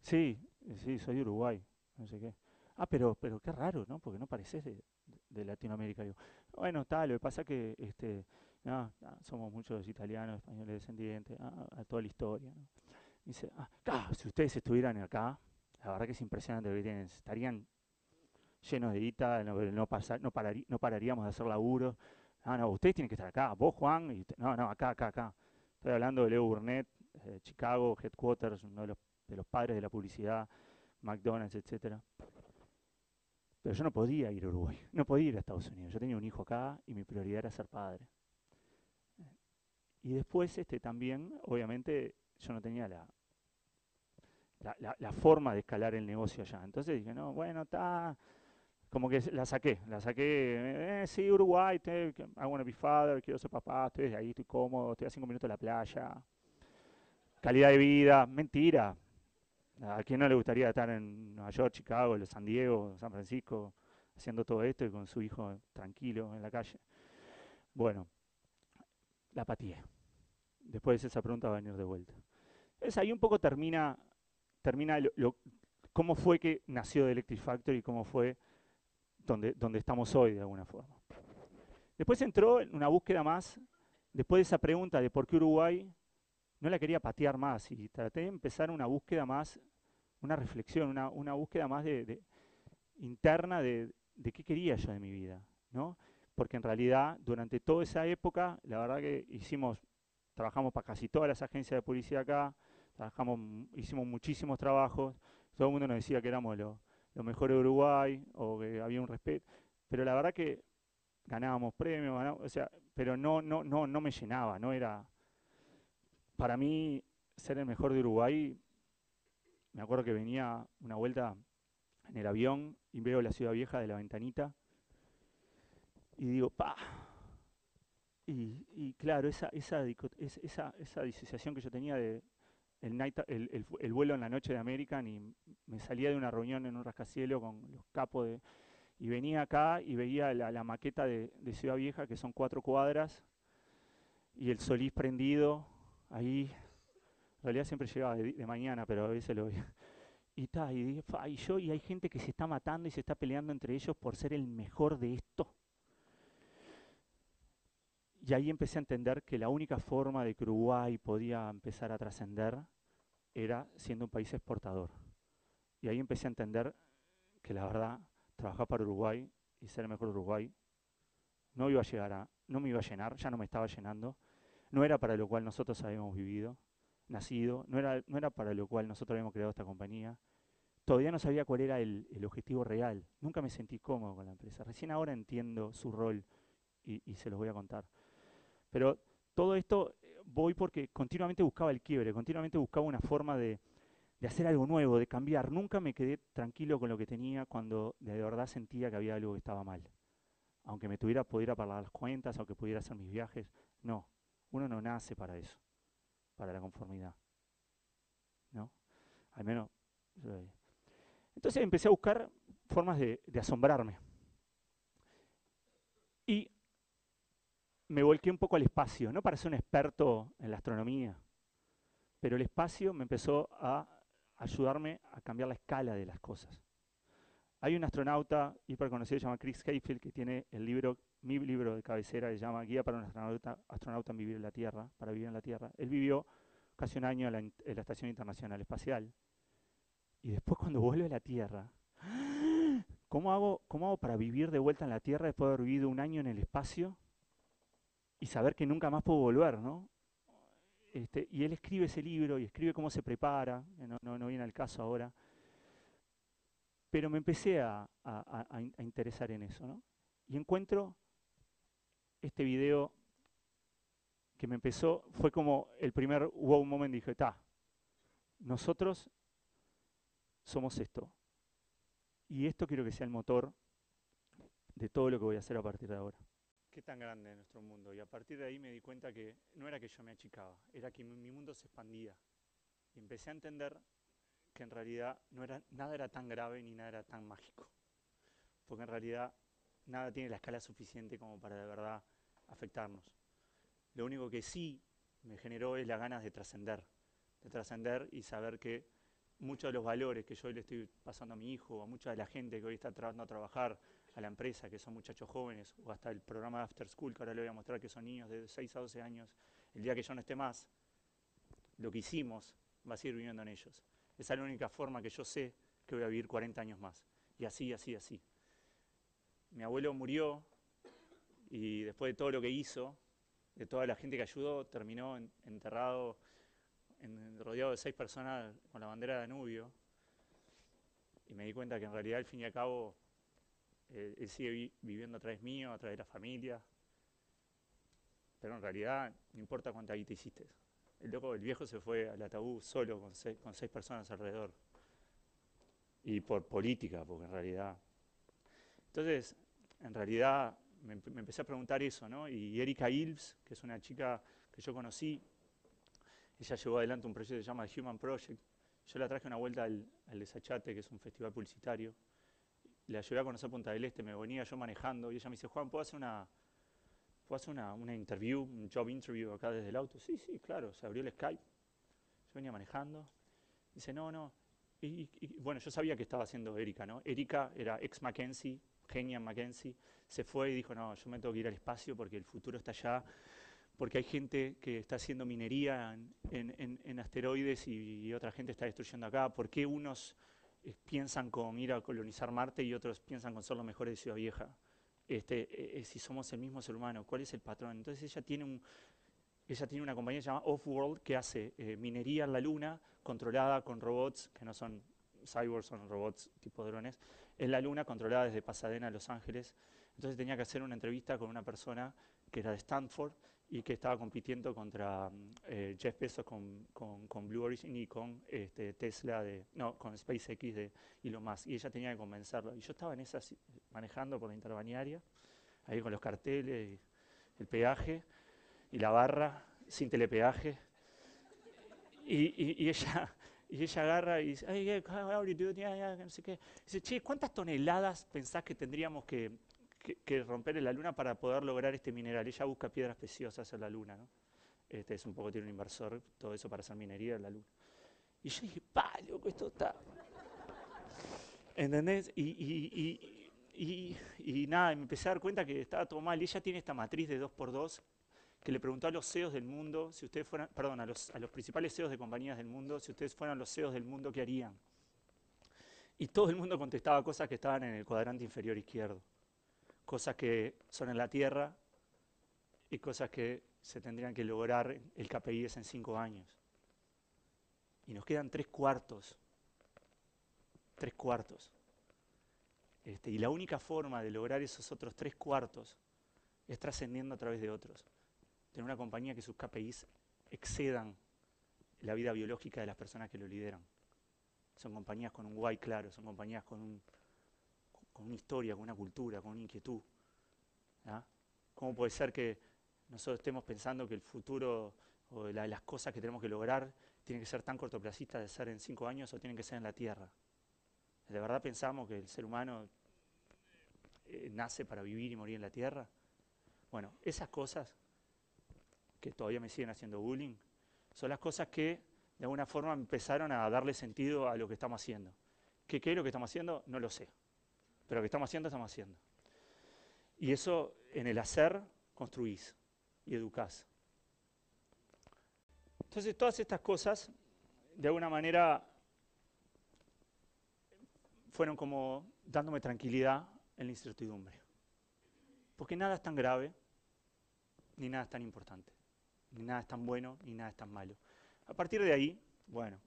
Sí, sí, soy Uruguay, no sé qué. Ah, pero, pero qué raro, ¿no? Porque no pareces de, de Latinoamérica. Digo, bueno, tal, lo que pasa que este, no, somos muchos italianos, españoles descendientes, a toda la historia. Dice, ah, si ustedes estuvieran acá, la verdad que es impresionante lo que tienen, estarían llenos de guita, no, no, no, pararíamos de hacer laburo. Ah, no, ustedes tienen que estar acá, vos Juan, y no, no, acá, acá, acá. Estoy hablando de Leo Burnett, eh, Chicago, Headquarters, uno de los, de los padres de la publicidad, McDonald's, etcétera. Pero yo no podía ir a Uruguay, no podía ir a Estados Unidos. Yo tenía un hijo acá y mi prioridad era ser padre. Y después este, también, obviamente, yo no tenía la, la, forma de escalar el negocio allá. Entonces dije, no, bueno, está, como que la saqué, la saqué, eh, sí, Uruguay, te, I want to be father, quiero ser papá, estoy ahí, estoy cómodo, estoy a cinco minutos de la playa, calidad de vida, mentira, ¿A quién no le gustaría estar en Nueva York, Chicago, San Diego, San Francisco, haciendo todo esto y con su hijo tranquilo en la calle? Bueno, la apatía. Después de esa pregunta va a venir de vuelta. Entonces ahí un poco termina, termina cómo fue que nació The Electric Factory y cómo fue donde, donde estamos hoy de alguna forma. Después entró en una búsqueda más, después de esa pregunta de por qué Uruguay, no la quería patear más y traté de empezar una búsqueda más una reflexión, una, búsqueda más de, interna de, qué quería yo de mi vida, ¿no? Porque en realidad, durante toda esa época, la verdad que hicimos, trabajamos para casi todas las agencias de publicidad acá, trabajamos, hicimos muchísimos trabajos, todo el mundo nos decía que éramos lo, mejor de Uruguay o que había un respeto, pero la verdad que ganábamos premios, o sea, pero no, no, no, no me llenaba, no era, para mí ser el mejor de Uruguay me acuerdo que venía una vuelta en el avión y veo la ciudad vieja de la ventanita y digo, pa. Y, claro, esa, esa, esa, esa disociación que yo tenía de el, vuelo en la noche de American y me salía de una reunión en un rascacielos con los capos de... Y venía acá y veía la, maqueta de, Ciudad Vieja, que son cuatro cuadras, y el solís prendido ahí en realidad siempre llegaba de, mañana, pero a veces lo veía. y, ta, y, dije, "Fa, y yo, y hay gente que se está matando y se está peleando entre ellos por ser el mejor de esto. Y ahí empecé a entender que la única forma de que Uruguay podía empezar a trascender era siendo un país exportador. Y ahí empecé a entender que la verdad, trabajar para Uruguay y ser el mejor Uruguay no iba a llegar a, no me iba a llenar, ya no me estaba llenando, no era para lo cual nosotros habíamos vivido, nacido, no era, no era para lo cual nosotros habíamos creado esta compañía. Todavía no sabía cuál era el, el objetivo real, nunca me sentí cómodo con la empresa. Recién ahora entiendo su rol y, y se los voy a contar. Pero todo esto eh, voy porque continuamente buscaba el quiebre, continuamente buscaba una forma de, de hacer algo nuevo, de cambiar. Nunca me quedé tranquilo con lo que tenía cuando de verdad sentía que había algo que estaba mal. Aunque me tuviera, pudiera pagar las cuentas, aunque pudiera hacer mis viajes. No, uno no nace para eso, para la conformidad. ¿No? Al menos. yo- Entonces empecé a buscar formas de, de asombrarme. Y me volqué un poco al espacio, no para ser un experto en la astronomía, pero el espacio me empezó a ayudarme a cambiar la escala de las cosas. Hay un astronauta hiper conocido, se llama Chris Hadfield, que tiene el libro, mi libro de cabecera, se llama Guía para un astronauta, astronauta en vivir en la Tierra, para vivir en la Tierra. Él vivió casi un año en la, in- en la Estación Internacional Espacial. Y después cuando vuelve a la Tierra, ¿cómo hago, ¿cómo hago para vivir de vuelta en la Tierra después de haber vivido un año en el espacio y saber que nunca más puedo volver, ¿no? Este, y él escribe ese libro y escribe cómo se prepara, que no, no, no viene al caso ahora. Pero me empecé a, a- a- a interesar en eso, ¿no? Y encuentro este video que me empezó, fue como el primer wow moment, dije, ta, nosotros somos esto. Y esto quiero que sea el motor de todo lo que voy a hacer a partir de ahora. Qué tan grande es nuestro mundo. Y a partir de ahí me di cuenta que no era que yo me achicaba, era que mi, mundo se expandía. Y empecé a entender que en realidad no era, nada era tan grave ni nada era tan mágico. Porque en realidad nada tiene la escala suficiente como para de verdad afectarnos. Lo único que sí me generó es las ganas de trascender, de trascender y saber que muchos de los valores que yo le estoy pasando a mi hijo, a mucha de la gente que hoy está tratando a trabajar, a la empresa, que son muchachos jóvenes, o hasta el programa de After School, que ahora le voy a mostrar que son niños de 6 a 12 años, el día que yo no esté más, lo que hicimos va a seguir viviendo en ellos. Esa es la única forma que yo sé que voy a vivir 40 años más. Y así, así, así. Mi abuelo murió y después de todo lo que hizo, de toda la gente que ayudó, terminó en- enterrado, en- rodeado de seis personas con la bandera de Danubio. Y me di cuenta que en realidad, al fin y al cabo, eh, él sigue vi- viviendo a través mío, a través de la familia. Pero en realidad, no importa cuánta guita hiciste. El el viejo se fue al ataúd solo con seis, personas alrededor. Y por política, porque en realidad. Entonces, en realidad, me empecé a preguntar eso, ¿no? Y Erika Ilves, que es una chica que yo conocí, ella llevó adelante un proyecto que se llama The Human Project. Yo la traje una vuelta al, al Desachate, que es un festival publicitario. La llevé a conocer Punta del Este, me venía yo manejando y ella me dice, Juan, ¿puedo hacer una, ¿puedo hacer una, una interview, un job interview acá desde el auto? Sí, sí, claro, se abrió el Skype. Yo venía manejando. Dice, no, no. Y, y- bueno, yo sabía que estaba haciendo Erika, ¿no? Erika era ex Mackenzie, genia en Mackenzie, se fue y dijo, no, yo me tengo que ir al espacio porque el futuro está allá, porque hay gente que está haciendo minería en, en- en- asteroides y, y otra gente está destruyendo acá. ¿Por qué unos piensan con ir a colonizar Marte y otros piensan con ser los mejores de Ciudad Vieja? Este, eh, eh, si somos el mismo ser humano, ¿cuál es el patrón? Entonces ella tiene un, ella tiene una compañía llamada Off-World que hace eh, minería en la Luna controlada con robots, que no son cyborgs, son robots tipo drones, en la Luna controlada desde Pasadena a Los Ángeles. Entonces tenía que hacer una entrevista con una persona que era de Stanford y que estaba compitiendo contra eh, Jeff Bezos con, con- Blue Origin y con este, Tesla, de, no, con SpaceX de Elon Musk. Y ella tenía que convencerlo. Y yo estaba en esa, si- manejando por la interbanearia, ahí con los carteles, y el peaje y la barra sin telepeaje. Y, y- y ella, y ella agarra y dice, "Ay, how are you doing? Yeah, yeah", no sé qué. Dice, che, ¿cuántas toneladas pensás que tendríamos que, que- romper en la luna para poder lograr este mineral? Ella busca piedras preciosas en la luna, ¿no? Este es un poco, tiene un inversor, todo eso para hacer minería en la luna. Y yo dije, pa, loco, esto está... ¿Entendés? Y, y, y, y, nada, me empecé a dar cuenta que estaba todo mal. Y ella tiene esta matriz de 2x2 que le preguntó a los CEOs del mundo, si ustedes fueran, perdón, a los, a los principales CEOs de compañías del mundo, si ustedes fueran los CEOs del mundo, ¿qué harían? Y todo el mundo contestaba cosas que estaban en el cuadrante inferior izquierdo. Cosas que son en la Tierra y cosas que se tendrían que lograr el KPI es en cinco años. Y nos quedan tres cuartos. Tres cuartos. Este, y la única forma de lograr esos otros tres cuartos es trascendiendo a través de otros. Tener una compañía que sus KPIs excedan la vida biológica de las personas que lo lideran. Son compañías con un why claro, son compañías con, un, con una historia, con una cultura, con una inquietud. ¿Cómo puede ser que nosotros estemos pensando que el futuro o las cosas que tenemos que lograr tienen que ser tan cortoplacistas de ser en cinco años o tienen que ser en la Tierra? ¿De verdad pensamos que el ser humano eh, nace para vivir y morir en la Tierra? Bueno, esas cosas que todavía me siguen haciendo bullying, son las cosas que de alguna forma empezaron a darle sentido a lo que estamos haciendo. ¿Qué, ¿Qué es lo que estamos haciendo? No lo sé. Pero lo que estamos haciendo, estamos haciendo. Y eso en el hacer construís y educás. Entonces todas estas cosas, de alguna manera, fueron como dándome tranquilidad en la incertidumbre. Porque nada es tan grave, ni nada es tan importante, ni nada es tan bueno, ni nada es tan malo. A partir de ahí, bueno,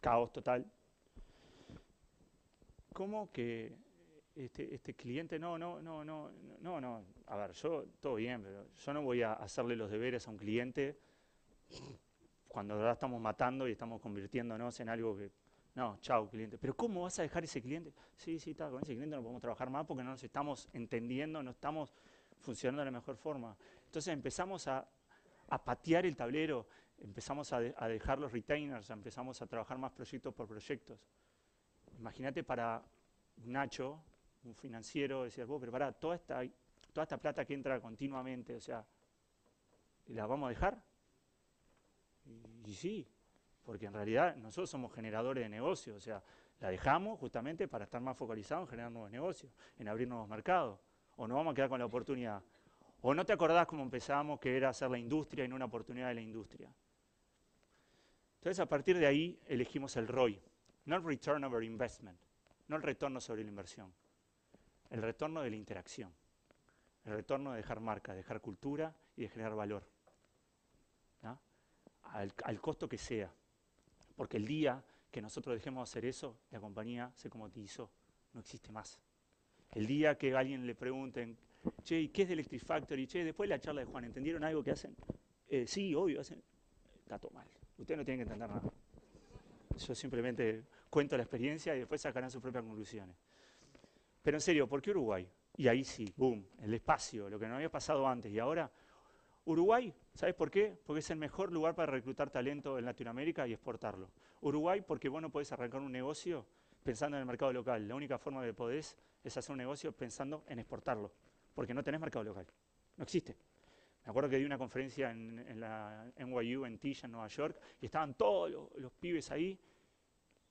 caos total. ¿Cómo que este, este, cliente, no, no, no, no, no, no, a ver, yo, todo bien, pero yo no voy a hacerle los deberes a un cliente cuando ahora estamos matando y estamos convirtiéndonos en algo que, no, chao cliente, pero ¿cómo vas a dejar ese cliente? Sí, sí, está, con ese cliente no podemos trabajar más porque no nos estamos entendiendo, no estamos funcionando de la mejor forma. Entonces empezamos a, a patear el tablero, empezamos a, dejar los retainers, empezamos a trabajar más proyectos por proyectos. Imagínate para Nacho, un financiero, decir, vos, pero pará, toda esta, toda esta plata que entra continuamente, o sea, ¿la vamos a dejar? Y, sí, porque en realidad nosotros somos generadores de negocios, o sea, la dejamos justamente para estar más focalizados en generar nuevos negocios, en abrir nuevos mercados, o nos vamos a quedar con la oportunidad. O no te acordás cómo empezamos, que era hacer la industria y no una oportunidad de la industria. Entonces, a partir de ahí elegimos el ROI, no el Return Over Investment, no el retorno sobre la inversión, el retorno de la interacción, el retorno de dejar marca, de dejar cultura y de generar valor, al, costo que sea. Porque el día que nosotros dejemos de hacer eso, la compañía se comoditizó, no existe más. El día que alguien le pregunten, che, ¿qué es de Electric Factory? Che, después de la charla de Juan, ¿entendieron algo que hacen? Eh, sí, obvio, hacen. Está todo mal. Ustedes no tienen que entender nada. Yo simplemente cuento la experiencia y después sacarán sus propias conclusiones. Pero en serio, ¿por qué Uruguay? Y ahí sí, boom, el espacio, lo que no había pasado antes. Y ahora, Uruguay, ¿sabes por qué? Porque es el mejor lugar para reclutar talento en Latinoamérica y exportarlo. Uruguay, porque vos no podés arrancar un negocio pensando en el mercado local. La única forma que podés es hacer un negocio pensando en exportarlo, porque no tenés mercado local. No existe. Me acuerdo que di una conferencia en, la NYU, en Tisha, en Nueva York, y estaban todos los, pibes ahí,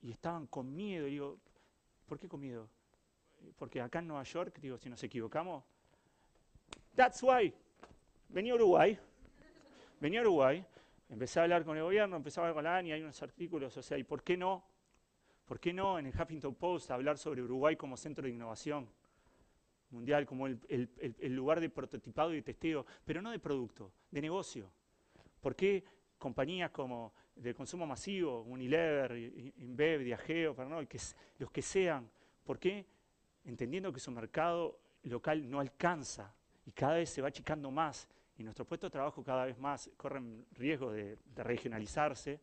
y estaban con miedo. Y digo, ¿por qué con miedo? Porque acá en Nueva York, digo, si nos equivocamos, that's why. Venía a Uruguay, venía a Uruguay, empecé a hablar con el gobierno, empecé a hablar con la ANI, hay unos artículos, o sea, ¿y por qué no? ¿Por qué no en el Huffington Post hablar sobre Uruguay como centro de innovación? mundial, como el, lugar de prototipado y de testeo, pero no de producto, de negocio. ¿Por qué compañías como de consumo masivo, Unilever, InBev, Diageo, los que sean, por qué, entendiendo que su mercado local no alcanza y cada vez se va achicando más y nuestros puestos de trabajo cada vez más corren riesgo de, regionalizarse,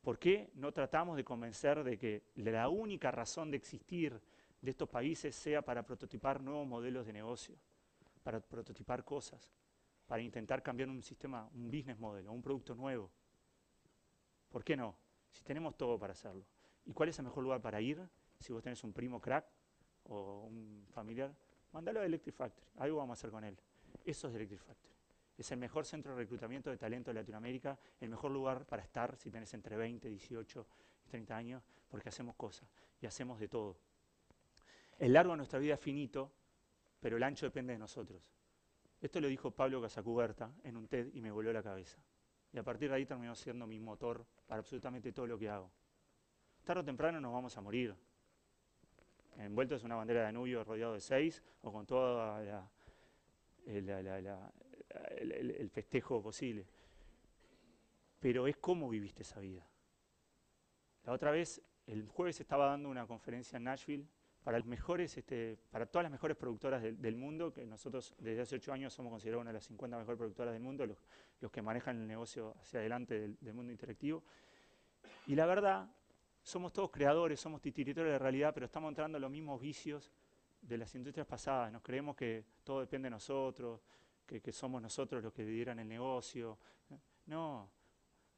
¿por qué no tratamos de convencer de que la única razón de existir de estos países sea para prototipar nuevos modelos de negocio, para prototipar cosas, para intentar cambiar un sistema, un business model un producto nuevo. ¿Por qué no? Si tenemos todo para hacerlo. ¿Y cuál es el mejor lugar para ir? Si vos tenés un primo crack o un familiar, mándalo a Electric Factory. Algo vamos a hacer con él. Eso es Electric Factory. Es el mejor centro de reclutamiento de talento de Latinoamérica, el mejor lugar para estar si tenés entre 20, 18 y 30 años, porque hacemos cosas y hacemos de todo. El largo de nuestra vida es finito, pero el ancho depende de nosotros. Esto lo dijo Pablo Casacuberta en un TED y me voló la cabeza. Y a partir de ahí terminó siendo mi motor para absolutamente todo lo que hago. Tarde o temprano nos vamos a morir. Envueltos en una bandera de Danubio rodeado de seis o con todo el festejo posible. Pero es cómo viviste esa vida. La otra vez, el jueves estaba dando una conferencia en Nashville para, mejores, este, para todas las mejores productoras del, mundo, que nosotros desde hace ocho años somos considerados una de las 50 mejores productoras del mundo, los, que manejan el negocio hacia adelante del, mundo interactivo. Y la verdad, somos todos creadores, somos titiritores de realidad, pero estamos entrando en los mismos vicios de las industrias pasadas. Nos creemos que todo depende de nosotros, que, somos nosotros los que lideran el negocio. No,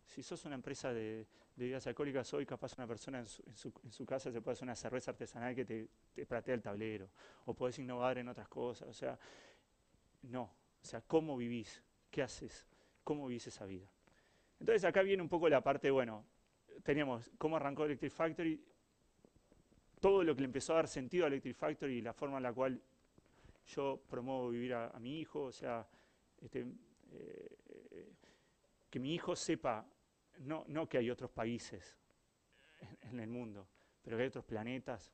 si sos una empresa de, de bebidas alcohólicas hoy, capaz una persona en su, casa se puede hacer una cerveza artesanal que te, te pratea el tablero, o podés innovar en otras cosas, o sea, no, o sea, ¿cómo vivís? ¿Qué haces? ¿Cómo vivís esa vida? Entonces acá viene un poco la parte, bueno, teníamos cómo arrancó Electric Factory, todo lo que le empezó a dar sentido a Electric Factory y la forma en la cual yo promuevo vivir a, mi hijo, o sea, este, eh, que mi hijo sepa no, no que hay otros países en, el mundo, pero que hay otros planetas.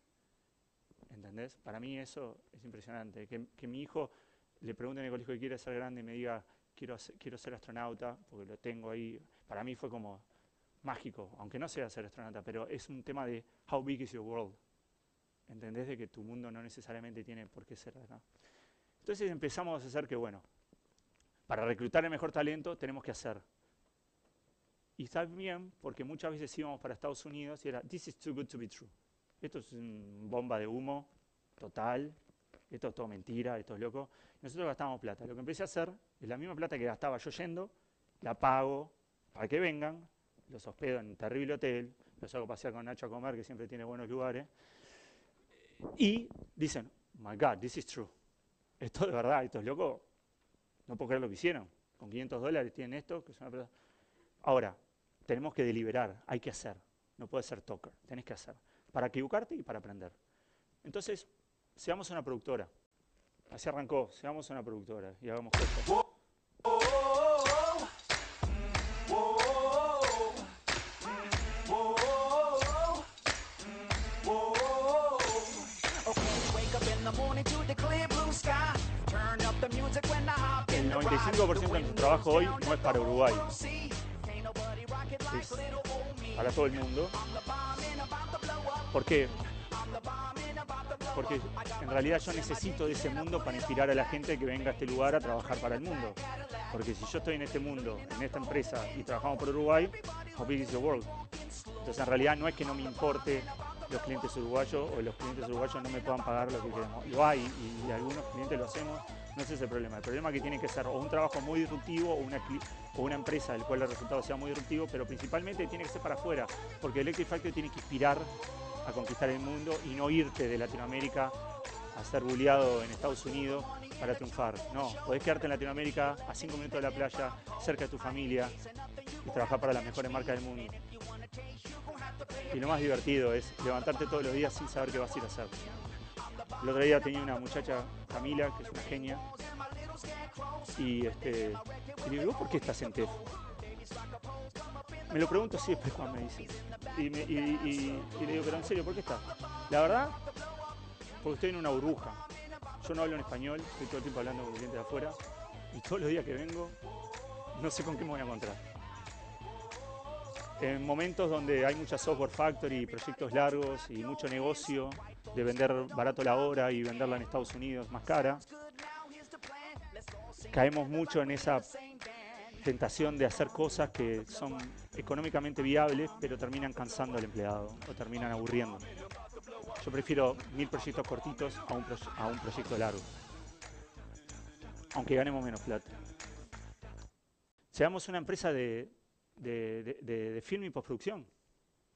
¿Entendés? Para mí eso es impresionante. Que, mi hijo le pregunte en el colegio que quiere ser grande y me diga, quiero, quiero ser astronauta, porque lo tengo ahí. Para mí fue como mágico, aunque no sea ser astronauta, pero es un tema de how big is your world. ¿Entendés? De que tu mundo no necesariamente tiene por qué ser acá. Entonces empezamos a hacer que, bueno, para reclutar el mejor talento tenemos que hacer y está bien porque muchas veces íbamos para Estados Unidos y era, this is too good to be true. Esto es una bomba de humo total, esto es todo mentira, esto es loco. Nosotros gastamos plata. Lo que empecé a hacer es la misma plata que gastaba yo yendo, la pago para que vengan, los hospedo en un terrible hotel, los hago pasear con Nacho a comer, que siempre tiene buenos lugares, y dicen, my God, this is true. Esto de verdad, esto es loco. No puedo creer lo que hicieron. Con 500 dólares tienen esto, que es una. Ahora, tenemos que deliberar, hay que hacer. No puede ser toker, tenés que hacer. Para equivocarte y para aprender. Entonces, seamos una productora. Así arrancó, seamos una productora y hagamos cosas. El 95% de trabajo hoy no es para Uruguay, para todo el mundo. ¿Por qué? Porque en realidad yo necesito de ese mundo para inspirar a la gente que venga a este lugar a trabajar para el mundo. Porque si yo estoy en este mundo, en esta empresa y trabajamos por Uruguay, how big is the world? Entonces en realidad no es que no me importe los clientes uruguayos o los clientes uruguayos no me puedan pagar lo que queremos. Lo hay y algunos clientes lo hacemos, no es ese el problema. El problema es que tiene que ser o un trabajo muy disruptivo o una, empresa del cual el resultado sea muy disruptivo, pero principalmente tiene que ser para afuera, porque Electric Factory tiene que inspirar a conquistar el mundo y no irte de Latinoamérica a ser bulleado en Estados Unidos para triunfar. No, podés quedarte en Latinoamérica a cinco minutos de la playa, cerca de tu familia y trabajar para las mejores marcas del mundo. Y lo más divertido es levantarte todos los días sin saber qué vas a ir a hacer. El otro día tenía una muchacha, Camila, que es una genia, y, este, y le digo, ¿por qué estás en TEF? Me lo pregunto siempre cuando me dice. Y, le digo, pero en serio, ¿por qué estás? La verdad, porque estoy en una burbuja. Yo no hablo en español, estoy todo el tiempo hablando con clientes de afuera, y todos los días que vengo, no sé con qué me voy a encontrar. En momentos donde hay mucha software factory, proyectos largos y mucho negocio, de vender barato la hora y venderla en Estados Unidos más cara. Caemos mucho en esa tentación de hacer cosas que son económicamente viables, pero terminan cansando al empleado o terminan aburriendo. Yo prefiero mil proyectos cortitos a un, a un proyecto largo, aunque ganemos menos plata. Seamos una empresa de, de, de film y postproducción.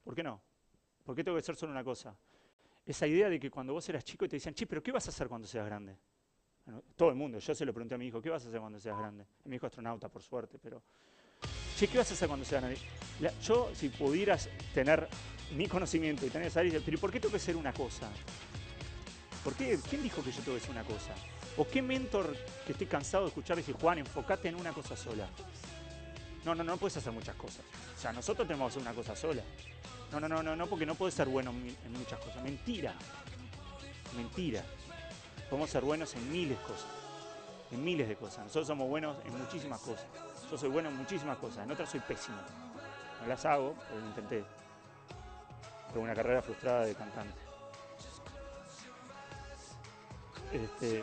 ¿Por qué no? ¿Por qué tengo que ser solo una cosa? Esa idea de que cuando vos eras chico te decían, che, pero ¿qué vas a hacer cuando seas grande? todo el mundo, yo se lo pregunté a mi hijo, ¿qué vas a hacer cuando seas grande? mi hijo astronauta, por suerte, pero... Che, ¿qué vas a hacer cuando seas grande? yo, si pudieras tener mi conocimiento y tener esa idea, pero ¿por qué tengo que ser una cosa? ¿Por qué? ¿Quién dijo que yo tengo que hacer una cosa? ¿O qué mentor que estoy cansado de escuchar dice, Juan, enfócate en una cosa sola? No, no, no puedes hacer muchas cosas. O sea, nosotros tenemos que hacer una cosa sola. No, no, no, no, no, porque no puedes ser bueno en muchas cosas. Mentira. Mentira. Podemos ser buenos en miles de cosas. En miles de cosas. Nosotros somos buenos en muchísimas cosas. Yo soy bueno en muchísimas cosas. En otras soy pésimo. No las hago, pero lo intenté. Tengo una carrera frustrada de cantante. Este,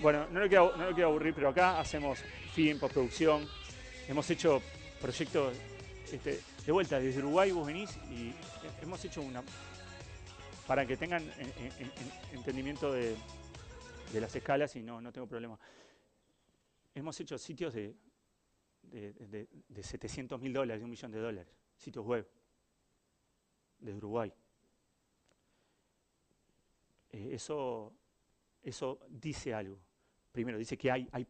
bueno, no lo, quiero, no quiero aburrir, pero acá hacemos film, postproducción. Hemos hecho proyectos este, de vuelta, desde Uruguay vos venís y hemos hecho una. Para que tengan entendimiento de, las escalas y no, no tengo problema. Hemos hecho sitios de, de, 700 mil dólares, de un millón de dólares, sitios web, desde Uruguay. Eh, eso, eso dice algo. Primero, dice que hay, hay,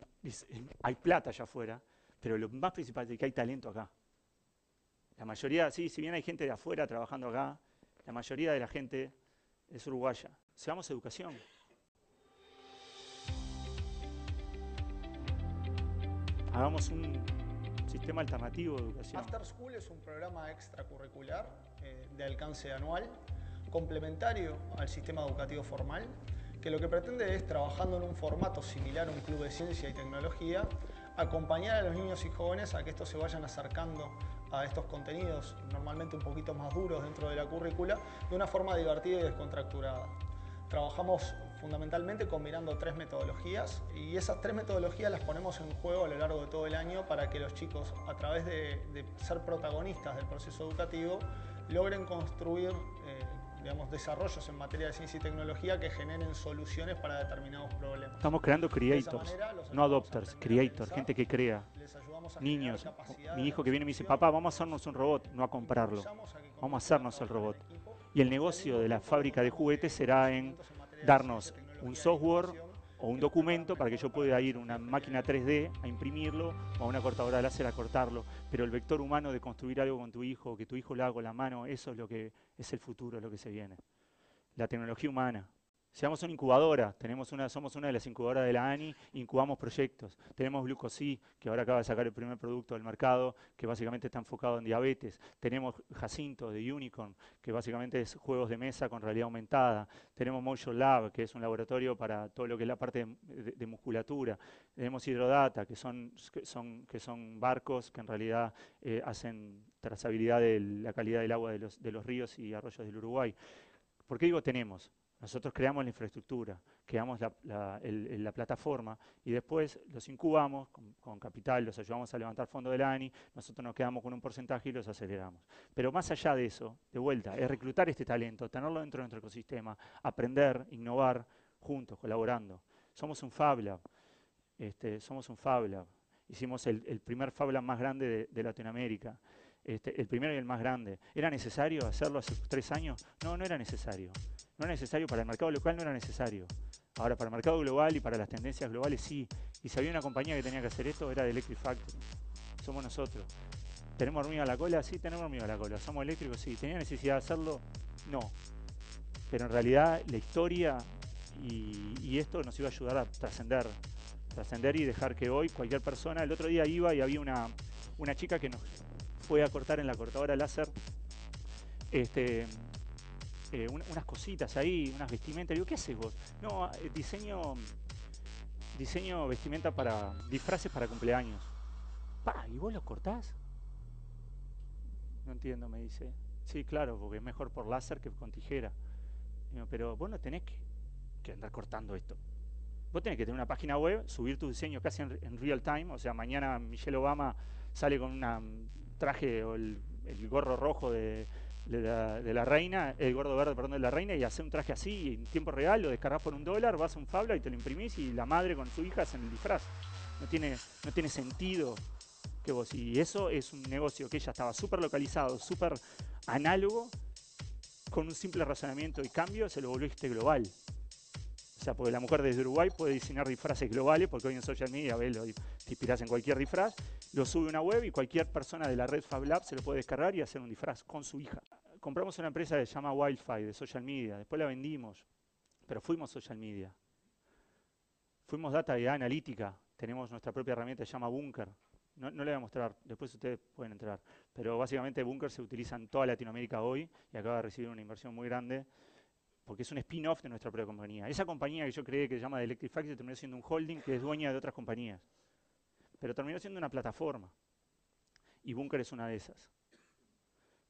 hay plata allá afuera, pero lo más principal es que hay talento acá. La mayoría, sí, si bien hay gente de afuera trabajando acá, la mayoría de la gente es uruguaya. Seamos educación. Hagamos un sistema alternativo de educación. After School es un programa extracurricular eh, de alcance anual, complementario al sistema educativo formal, que lo que pretende es, trabajando en un formato similar a un club de ciencia y tecnología, acompañar a los niños y jóvenes a que estos se vayan acercando a estos contenidos, normalmente un poquito más duros dentro de la currícula, de una forma divertida y descontracturada. Trabajamos fundamentalmente combinando tres metodologías y esas tres metodologías las ponemos en juego a lo largo de todo el año para que los chicos, a través de, ser protagonistas del proceso educativo, logren construir eh, digamos, desarrollos en materia de ciencia y tecnología que generen soluciones para determinados problemas. Estamos creando creators, no adopters, creators, gente que crea. Niños, mi hijo que viene y me dice, papá, vamos a hacernos un robot, no a comprarlo, vamos a hacernos el robot. Y el negocio de la fábrica de juguetes será en darnos un software o un documento para que yo pueda ir a una máquina 3D a imprimirlo o a una cortadora láser a cortarlo. Pero el vector humano de construir algo con tu hijo, que tu hijo lo haga con la mano, eso es lo que es el futuro, lo que se viene. La tecnología humana. Seamos una incubadora, tenemos una, somos una de las incubadoras de la ANI, incubamos proyectos. Tenemos Glucosí, que ahora acaba de sacar el primer producto del mercado, que básicamente está enfocado en diabetes. Tenemos Jacinto de Unicorn, que básicamente es juegos de mesa con realidad aumentada. Tenemos Motion Lab, que es un laboratorio para todo lo que es la parte de, musculatura. Tenemos Hidrodata, que son, barcos que en realidad eh, hacen trazabilidad de la calidad del agua de los ríos y arroyos del Uruguay. ¿Por qué digo tenemos? Nosotros creamos la infraestructura, creamos la, plataforma y después los incubamos con, capital, los ayudamos a levantar fondos del ANI, nosotros nos quedamos con un porcentaje y los aceleramos. Pero más allá de eso, de vuelta, es reclutar este talento, tenerlo dentro de nuestro ecosistema, aprender, innovar juntos, colaborando. Somos un Fab Lab, este, somos un Fab Lab. Hicimos el, primer Fab Lab más grande de Latinoamérica. Este, el primero y el más grande. ¿Era necesario hacerlo hace tres años? No, no era necesario. No era necesario para el mercado local, no era necesario. Ahora, para el mercado global y para las tendencias globales, sí. Y si había una compañía que tenía que hacer esto, era de Electric Factory. Somos nosotros. ¿Tenemos hormiga a la cola? Sí, tenemos hormiga a la cola. ¿Somos eléctricos? Sí. ¿Tenía necesidad de hacerlo? No. Pero en realidad la historia y, y esto nos iba a ayudar a trascender. Trascender y dejar que hoy cualquier persona... El otro día iba y había una, una chica que nos fue a cortar en la cortadora láser este, eh, unas cositas ahí, unas vestimentas. Digo, ¿qué haces vos? No, eh, diseño, diseño vestimenta para disfraces para cumpleaños. Pa, ¿y vos los cortás? No entiendo, me dice. Sí, claro, porque es mejor por láser que con tijera. Digo, pero vos no tenés que, andar cortando esto. Vos tenés que tener una página web, subir tu diseño casi en, en real time. O sea, mañana Michelle Obama sale con una traje o el, gorro rojo de, la, reina, el gordo verde, perdón, de la reina, y hacer un traje así en tiempo real, lo descargas por un dólar, vas a un Fabla y te lo imprimís y la madre con su hija hacen el disfraz. No tiene, no tiene sentido que vos. Y eso es un negocio que ella estaba súper localizado, súper análogo, con un simple razonamiento y cambio se lo volviste global. Sea, porque la mujer desde Uruguay puede diseñar disfraces globales, porque hoy en social media, ves, lo, te inspiras en cualquier disfraz, lo sube a una web y cualquier persona de la red Fab Lab se lo puede descargar y hacer un disfraz con su hija. Compramos una empresa que se llama Wildfire de social media, después la vendimos, pero fuimos social media. Fuimos data y analítica. Tenemos nuestra propia herramienta que se llama Bunker. No, no le voy a mostrar, después ustedes pueden entrar. Pero básicamente Bunker se utiliza en toda Latinoamérica hoy y acaba de recibir una inversión muy grande porque es un spin-off de nuestra propia compañía. Esa compañía que yo creé que se llama The Electric Factory terminó siendo un holding que es dueña de otras compañías. Pero terminó siendo una plataforma. Y Bunker es una de esas.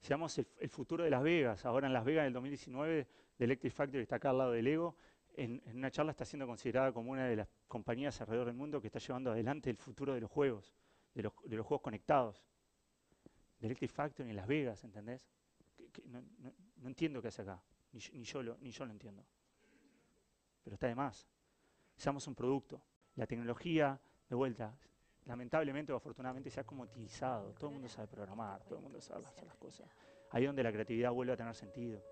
Seamos el, futuro de Las Vegas. Ahora en Las Vegas, en el 2019, The Electric Factory está acá al lado del Lego. En, una charla está siendo considerada como una de las compañías alrededor del mundo que está llevando adelante el futuro de los juegos, de los, juegos conectados. The Electric Factory en Las Vegas, ¿entendés? No, entiendo qué hace acá. Ni, yo lo, ni yo lo entiendo. Pero está de más. Seamos un producto. La tecnología, de vuelta, lamentablemente o afortunadamente se ha comoditizado. Todo el mundo sabe programar, todo el mundo sabe hacer las cosas. Ahí donde la creatividad vuelve a tener sentido.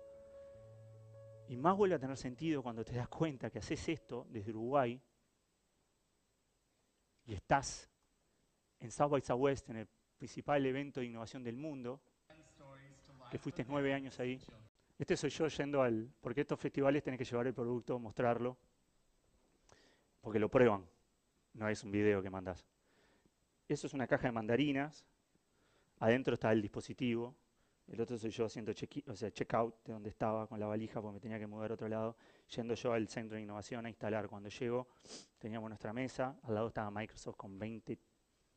Y más vuelve a tener sentido cuando te das cuenta que haces esto desde Uruguay y estás en South by Southwest, en el principal evento de innovación del mundo, que fuiste nueve años ahí. Este soy yo yendo al... Porque estos festivales tenés que llevar el producto, mostrarlo, porque lo prueban. No es un video que mandás. Eso es una caja de mandarinas. Adentro está el dispositivo. El otro soy yo haciendo check, o sea, check-out de donde estaba con la valija porque me tenía que mudar a otro lado. Yendo yo al centro de innovación a instalar. Cuando llego, teníamos nuestra mesa. Al lado estaba Microsoft con 20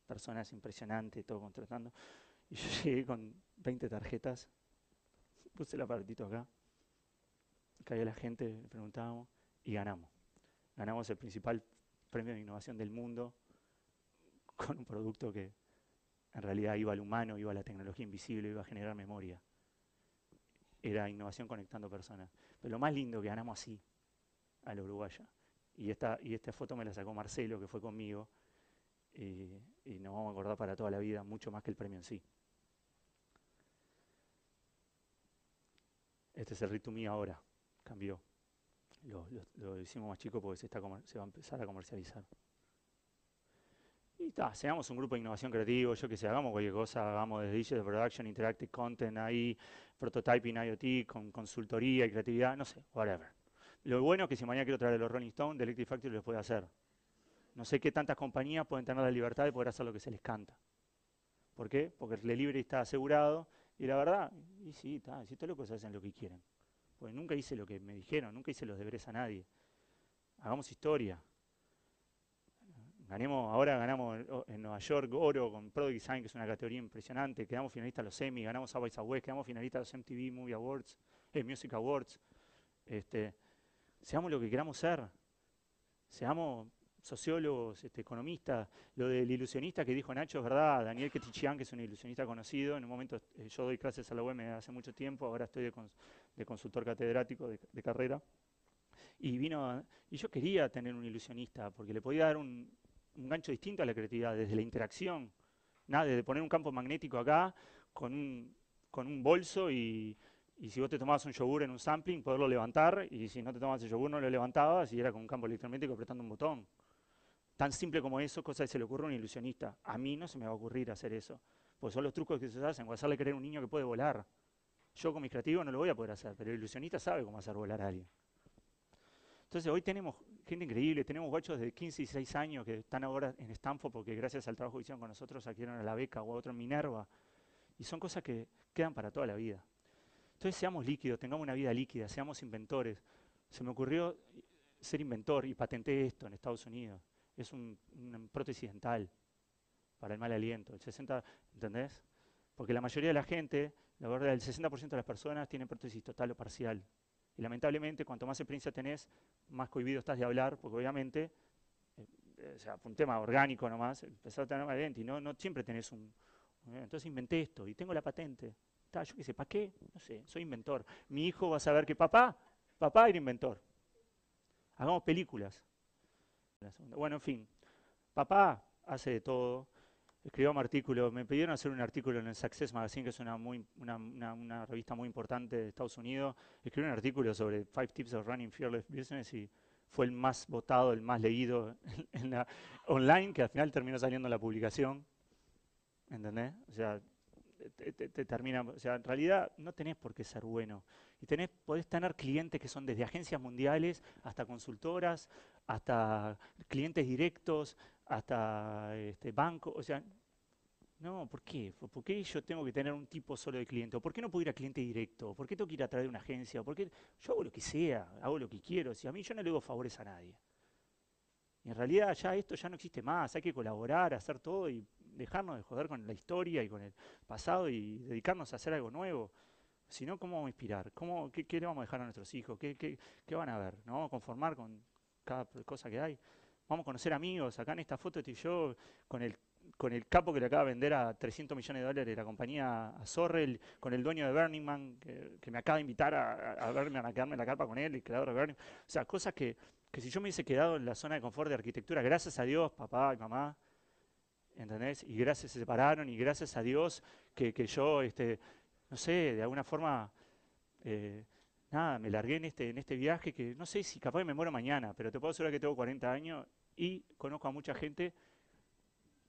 personas impresionantes, todo contratando. Y yo llegué con 20 tarjetas. Puse el aparatito acá. Caía la gente, preguntábamos y ganamos. Ganamos el principal premio de innovación del mundo con un producto que en realidad iba al humano, iba a la tecnología invisible, iba a generar memoria. Era innovación conectando personas. Pero lo más lindo que ganamos así, a la uruguaya. Y esta, y esta foto me la sacó Marcelo, que fue conmigo, y, y nos vamos a acordar para toda la vida, mucho más que el premio en sí. Este es el Rit Me ahora, cambió. Lo, lo, lo, hicimos más chico porque se, está se va a empezar a comercializar. Y está, seamos un grupo de innovación creativo, yo que sé, hagamos cualquier cosa, hagamos desde digital production, interactive content, ahí, prototyping IoT, con consultoría y creatividad, no sé, whatever. Lo bueno es que si mañana quiero traer los Rolling Stones, de Electric Factory los puede hacer. No sé qué tantas compañías pueden tener la libertad de poder hacer lo que se les canta. ¿Por qué? Porque el delivery está asegurado y la verdad, y sí, está, si todos los cosas hacen lo que quieren. Porque nunca hice lo que me dijeron, nunca hice los deberes a nadie. Hagamos historia. Ganemos, ahora ganamos en Nueva York oro con Product Design, que es una categoría impresionante. Quedamos finalistas a los Emmy, ganamos South by Southwest, quedamos finalistas a los MTV Movie Awards, eh, Music Awards. Este, seamos lo que queramos ser. Seamos sociólogos, este, economistas. Lo del ilusionista que dijo Nacho es verdad. Daniel Ketichian, que es un ilusionista conocido. En un momento eh, yo doy clases a la UEM hace mucho tiempo, ahora estoy de, cons de consultor catedrático de, carrera. Y vino, y yo quería tener un ilusionista, porque le podía dar un, un gancho distinto a la creatividad, desde la interacción. Nada, desde poner un campo magnético acá con un, con un bolso y, y, si vos te tomabas un yogur en un sampling, poderlo levantar, y si no te tomabas el yogur no lo levantabas y era con un campo electromagnético apretando un botón. Tan simple como eso, cosa que se le ocurre a un ilusionista. A mí no se me va a ocurrir hacer eso, porque son los trucos que se hacen, o hacerle creer a un niño que puede volar. Yo con mis creativos no lo voy a poder hacer, pero el ilusionista sabe cómo hacer volar a alguien. Entonces hoy tenemos gente increíble, tenemos guachos de 15 y 16 años que están ahora en Stanford porque gracias al trabajo que hicieron con nosotros adquirieron a la beca o a otro en Minerva. Y son cosas que quedan para toda la vida. Entonces seamos líquidos, tengamos una vida líquida, seamos inventores. Se me ocurrió ser inventor y patenté esto en Estados Unidos. Es un, una prótesis dental para el mal aliento. El 60, ¿entendés? Porque la mayoría de la gente, la verdad, el 60% de las personas tienen prótesis total o parcial. Y lamentablemente, cuanto más experiencia tenés, más cohibido estás de hablar, porque obviamente, eh, o sea, un tema orgánico nomás, empezar a tener mal y no, no siempre tenés un... Entonces inventé esto y tengo la patente. Está, yo qué sé, ¿para qué? No sé, soy inventor. Mi hijo va a saber que papá, papá era inventor. Hagamos películas. Bueno, en fin, papá hace de todo escribió un artículo, me pidieron hacer un artículo en el Success Magazine, que es una, muy, una, una, una, revista muy importante de Estados Unidos. Escribí un artículo sobre Five Tips of Running Fearless Business y fue el más votado, el más leído en la online, que al final terminó saliendo en la publicación. ¿Entendés? O sea, te, te, te termina, o sea, en realidad no tenés por qué ser bueno. Y tenés, podés tener clientes que son desde agencias mundiales hasta consultoras, hasta clientes directos, hasta este, bancos. O sea, no, ¿por qué? ¿Por qué yo tengo que tener un tipo solo de cliente? ¿Por qué no puedo ir a cliente directo? ¿Por qué tengo que ir a través de una agencia? ¿Por qué? Yo hago lo que sea, hago lo que quiero. Si a mí yo no le doy favores a nadie. Y en realidad ya esto ya no existe más. Hay que colaborar, hacer todo y dejarnos de joder con la historia y con el pasado y dedicarnos a hacer algo nuevo. Si no, ¿cómo vamos a inspirar? ¿Cómo, qué, le vamos a dejar a nuestros hijos? ¿Qué, qué, qué van a ver? ¿No vamos a conformar con cada cosa que hay? Vamos a conocer amigos. Acá en esta foto estoy yo con el con el capo que le acaba de vender a 300 millones de dólares la compañía a Sorrell, con el dueño de Burning Man, que, me acaba de invitar a, a, verme, a quedarme en la carpa con él, el creador de Burning Man. O sea, cosas que, que si yo me hubiese quedado en la zona de confort de arquitectura, gracias a Dios, papá y mamá, ¿entendés? Y gracias se separaron y gracias a Dios que, que yo, este, no sé, de alguna forma, eh, nada, me largué en este, en este viaje que no sé si capaz me muero mañana, pero te puedo asegurar que tengo 40 años y conozco a mucha gente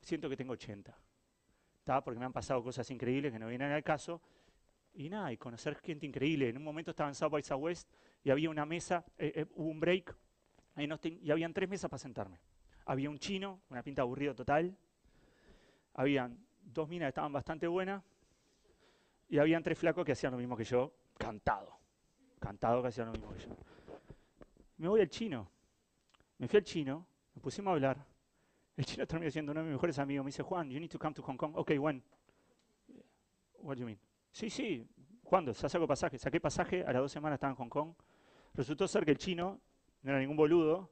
siento que tengo 80. ¿Está? Porque me han pasado cosas increíbles que no vienen al caso. Y nada, y conocer gente increíble. En un momento estaba en South by Southwest y había una mesa, eh, eh, hubo un break, y habían tres mesas para sentarme. Había un chino, una pinta aburrido total. Habían dos minas que estaban bastante buenas. Y habían tres flacos que hacían lo mismo que yo, cantado. Cantado que hacían lo mismo que yo. Me voy al chino. Me fui al chino, me pusimos a hablar. El chino terminó siendo uno de mis mejores amigos. Me dice, Juan, you need to come to Hong Kong. Ok, when? What do you mean? Sí, sí. ¿Cuándo? Ya saco pasaje. Saqué pasaje, a las dos semanas estaba en Hong Kong. Resultó ser que el chino, no era ningún boludo,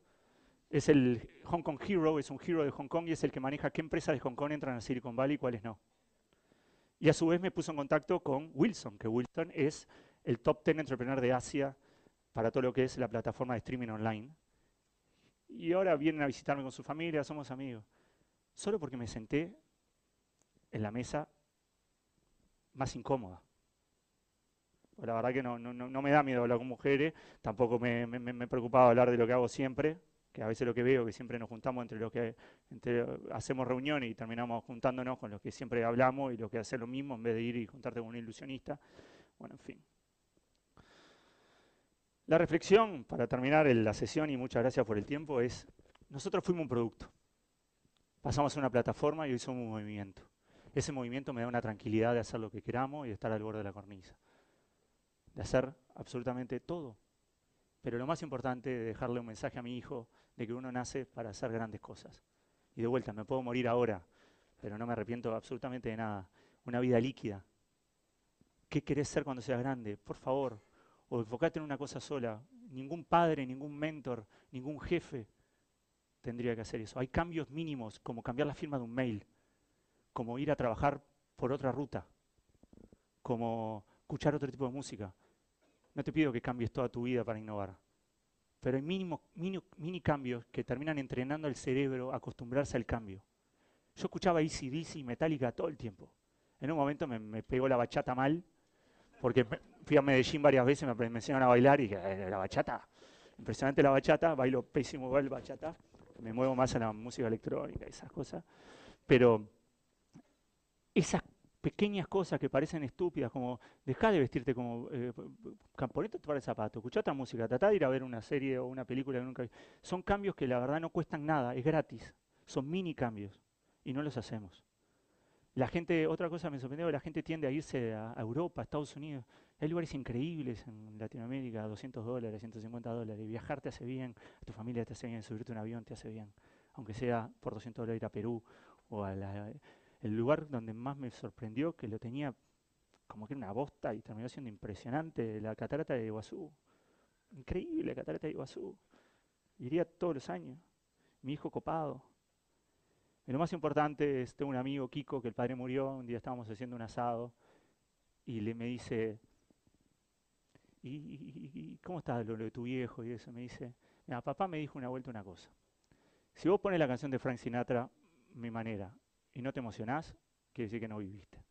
es el Hong Kong Hero, es un hero de Hong Kong y es el que maneja qué empresas de Hong Kong entran a Silicon Valley y cuáles no. Y a su vez me puso en contacto con Wilson, que Wilson es el top 10 entrepreneur de Asia para todo lo que es la plataforma de streaming online y ahora vienen a visitarme con su familia, somos amigos. Solo porque me senté en la mesa más incómoda. La verdad que no, no, me da miedo hablar con mujeres, tampoco me, me, me, hablar de lo que hago siempre, que a veces lo que veo, que siempre nos juntamos entre los que hacemos reuniones y terminamos juntándonos con los que siempre hablamos y los que hacen lo mismo en vez de ir y juntarte con un ilusionista. Bueno, en fin. La reflexión, para terminar la sesión, y muchas gracias por el tiempo, es, nosotros fuimos un producto. Pasamos a una plataforma y hoy somos un movimiento. Ese movimiento me da una tranquilidad de hacer lo que queramos y de estar al borde de la cornisa. De hacer absolutamente todo. Pero lo más importante es dejarle un mensaje a mi hijo de que uno nace para hacer grandes cosas. Y de vuelta, me puedo morir ahora, pero no me arrepiento absolutamente de nada. Una vida líquida. ¿Qué querés ser cuando seas grande? Por favor, o enfocate en una cosa sola. Ningún padre, ningún mentor, ningún jefe tendría que hacer eso. Hay cambios mínimos, como cambiar la firma de un mail, como ir a trabajar por otra ruta, como escuchar otro tipo de música. No te pido que cambies toda tu vida para innovar, pero hay mínimo, mini, cambios que terminan entrenando al cerebro a acostumbrarse al cambio. Yo escuchaba Easy y Metallica todo el tiempo. En un momento me, me pegó la bachata mal, porque fui a Medellín varias veces, me, enseñaron a bailar y eh, la bachata, impresionante la bachata, bailo pésimo igual bachata, me muevo más a la música electrónica, esas cosas, pero esas pequeñas cosas que parecen estúpidas, como dejar de vestirte como, eh, ponete tu par de zapatos, escuchá otra música, tratá de ir a ver una serie o una película que nunca Son cambios que la verdad no cuestan nada, es gratis, son mini cambios y no los hacemos. La gente, otra cosa me sorprendió, la gente tiende a irse a, Europa, a Estados Unidos. Hay lugares increíbles en Latinoamérica, 200 dólares, 150 dólares. Viajar te hace bien, a tu familia te hace bien, subirte un avión te hace bien. Aunque sea por 200 dólares ir a Perú o a el lugar donde más me sorprendió, que lo tenía como que era una bosta y terminó siendo impresionante, la catarata de Iguazú. Increíble la catarata de Iguazú. Iría todos los años. Mi hijo copado. Y lo más importante es, tengo un amigo, Kiko, que el padre murió, un día estábamos haciendo un asado, y le me dice, ¿y, cómo está lo, de tu viejo? Y eso me dice, mira, papá me dijo una vuelta una cosa. Si vos pones la canción de Frank Sinatra, mi manera, y no te emocionás, quiere decir que no viviste.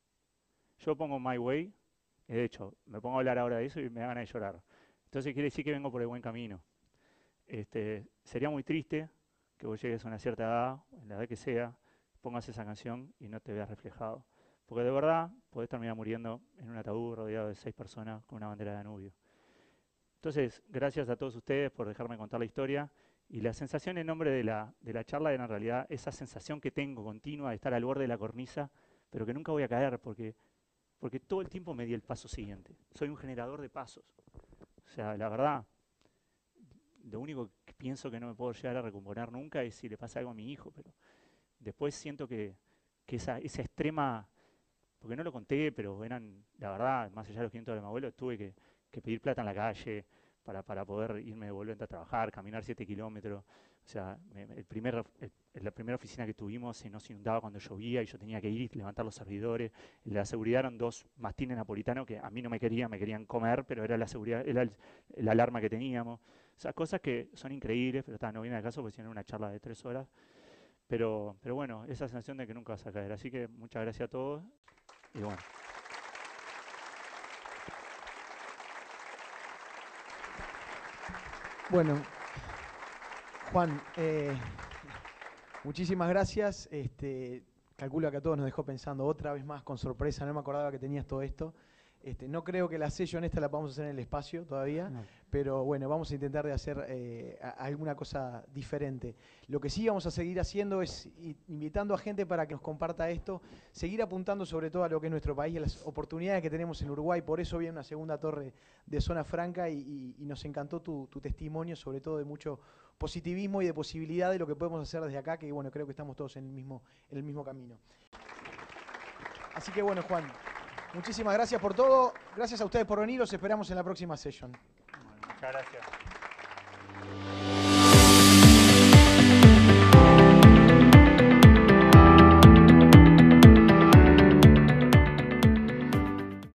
Yo pongo My Way, de hecho, me pongo a hablar ahora de eso y me ganas de llorar. Entonces quiere decir que vengo por el buen camino. Este, sería muy triste que vos llegues a una cierta edad, en la edad que sea, pongas esa canción y no te veas reflejado. Porque de verdad podés terminar muriendo en un ataúd rodeado de seis personas con una bandera de Danubio. Entonces, gracias a todos ustedes por dejarme contar la historia. Y la sensación en nombre de la, de la charla era en realidad esa sensación que tengo continua de estar al borde de la cornisa, pero que nunca voy a caer porque, porque todo el tiempo me di el paso siguiente. Soy un generador de pasos. O sea, la verdad, lo único que pienso que no me puedo llegar a recomponer nunca es si le pasa algo a mi hijo, pero después siento que, que esa, esa extrema, porque no lo conté, pero eran, la verdad, más allá de los 500 de mi abuelo, tuve que, pedir plata en la calle, para, para poder irme de vuelta a trabajar, caminar 7 kilómetros. O sea, el primer, la primera oficina que tuvimos se nos inundaba cuando llovía y yo tenía que ir y levantar los servidores. La seguridad eran dos mastines napolitanos que a mí no me querían, me querían comer, pero era la seguridad, era el, alarma que teníamos. O sea, cosas que son increíbles, pero está, no viene al caso porque si una charla de tres horas. Pero, pero bueno, esa sensación de que nunca vas a caer. Así que muchas gracias a todos Bueno, Juan, eh, muchísimas gracias. Este, calculo que a todos nos dejó pensando otra vez más con sorpresa. No me acordaba que tenías todo esto. Este, no creo que la sesión esta la podamos hacer en el espacio todavía, pero bueno, vamos a intentar de hacer eh, alguna cosa diferente. Lo que sí vamos a seguir haciendo es invitando a gente para que nos comparta esto, seguir apuntando sobre todo a lo que es nuestro país y a las oportunidades que tenemos en Uruguay. Por eso viene una segunda torre de zona franca y, nos encantó tu, testimonio, sobre todo de mucho positivismo y de posibilidad de lo que podemos hacer desde acá, que bueno, creo que estamos todos en el mismo, en el mismo camino. Así que bueno, Juan, Muchísimas gracias por todo. Gracias a ustedes por venir. Los esperamos en la próxima sesión. muchas gracias.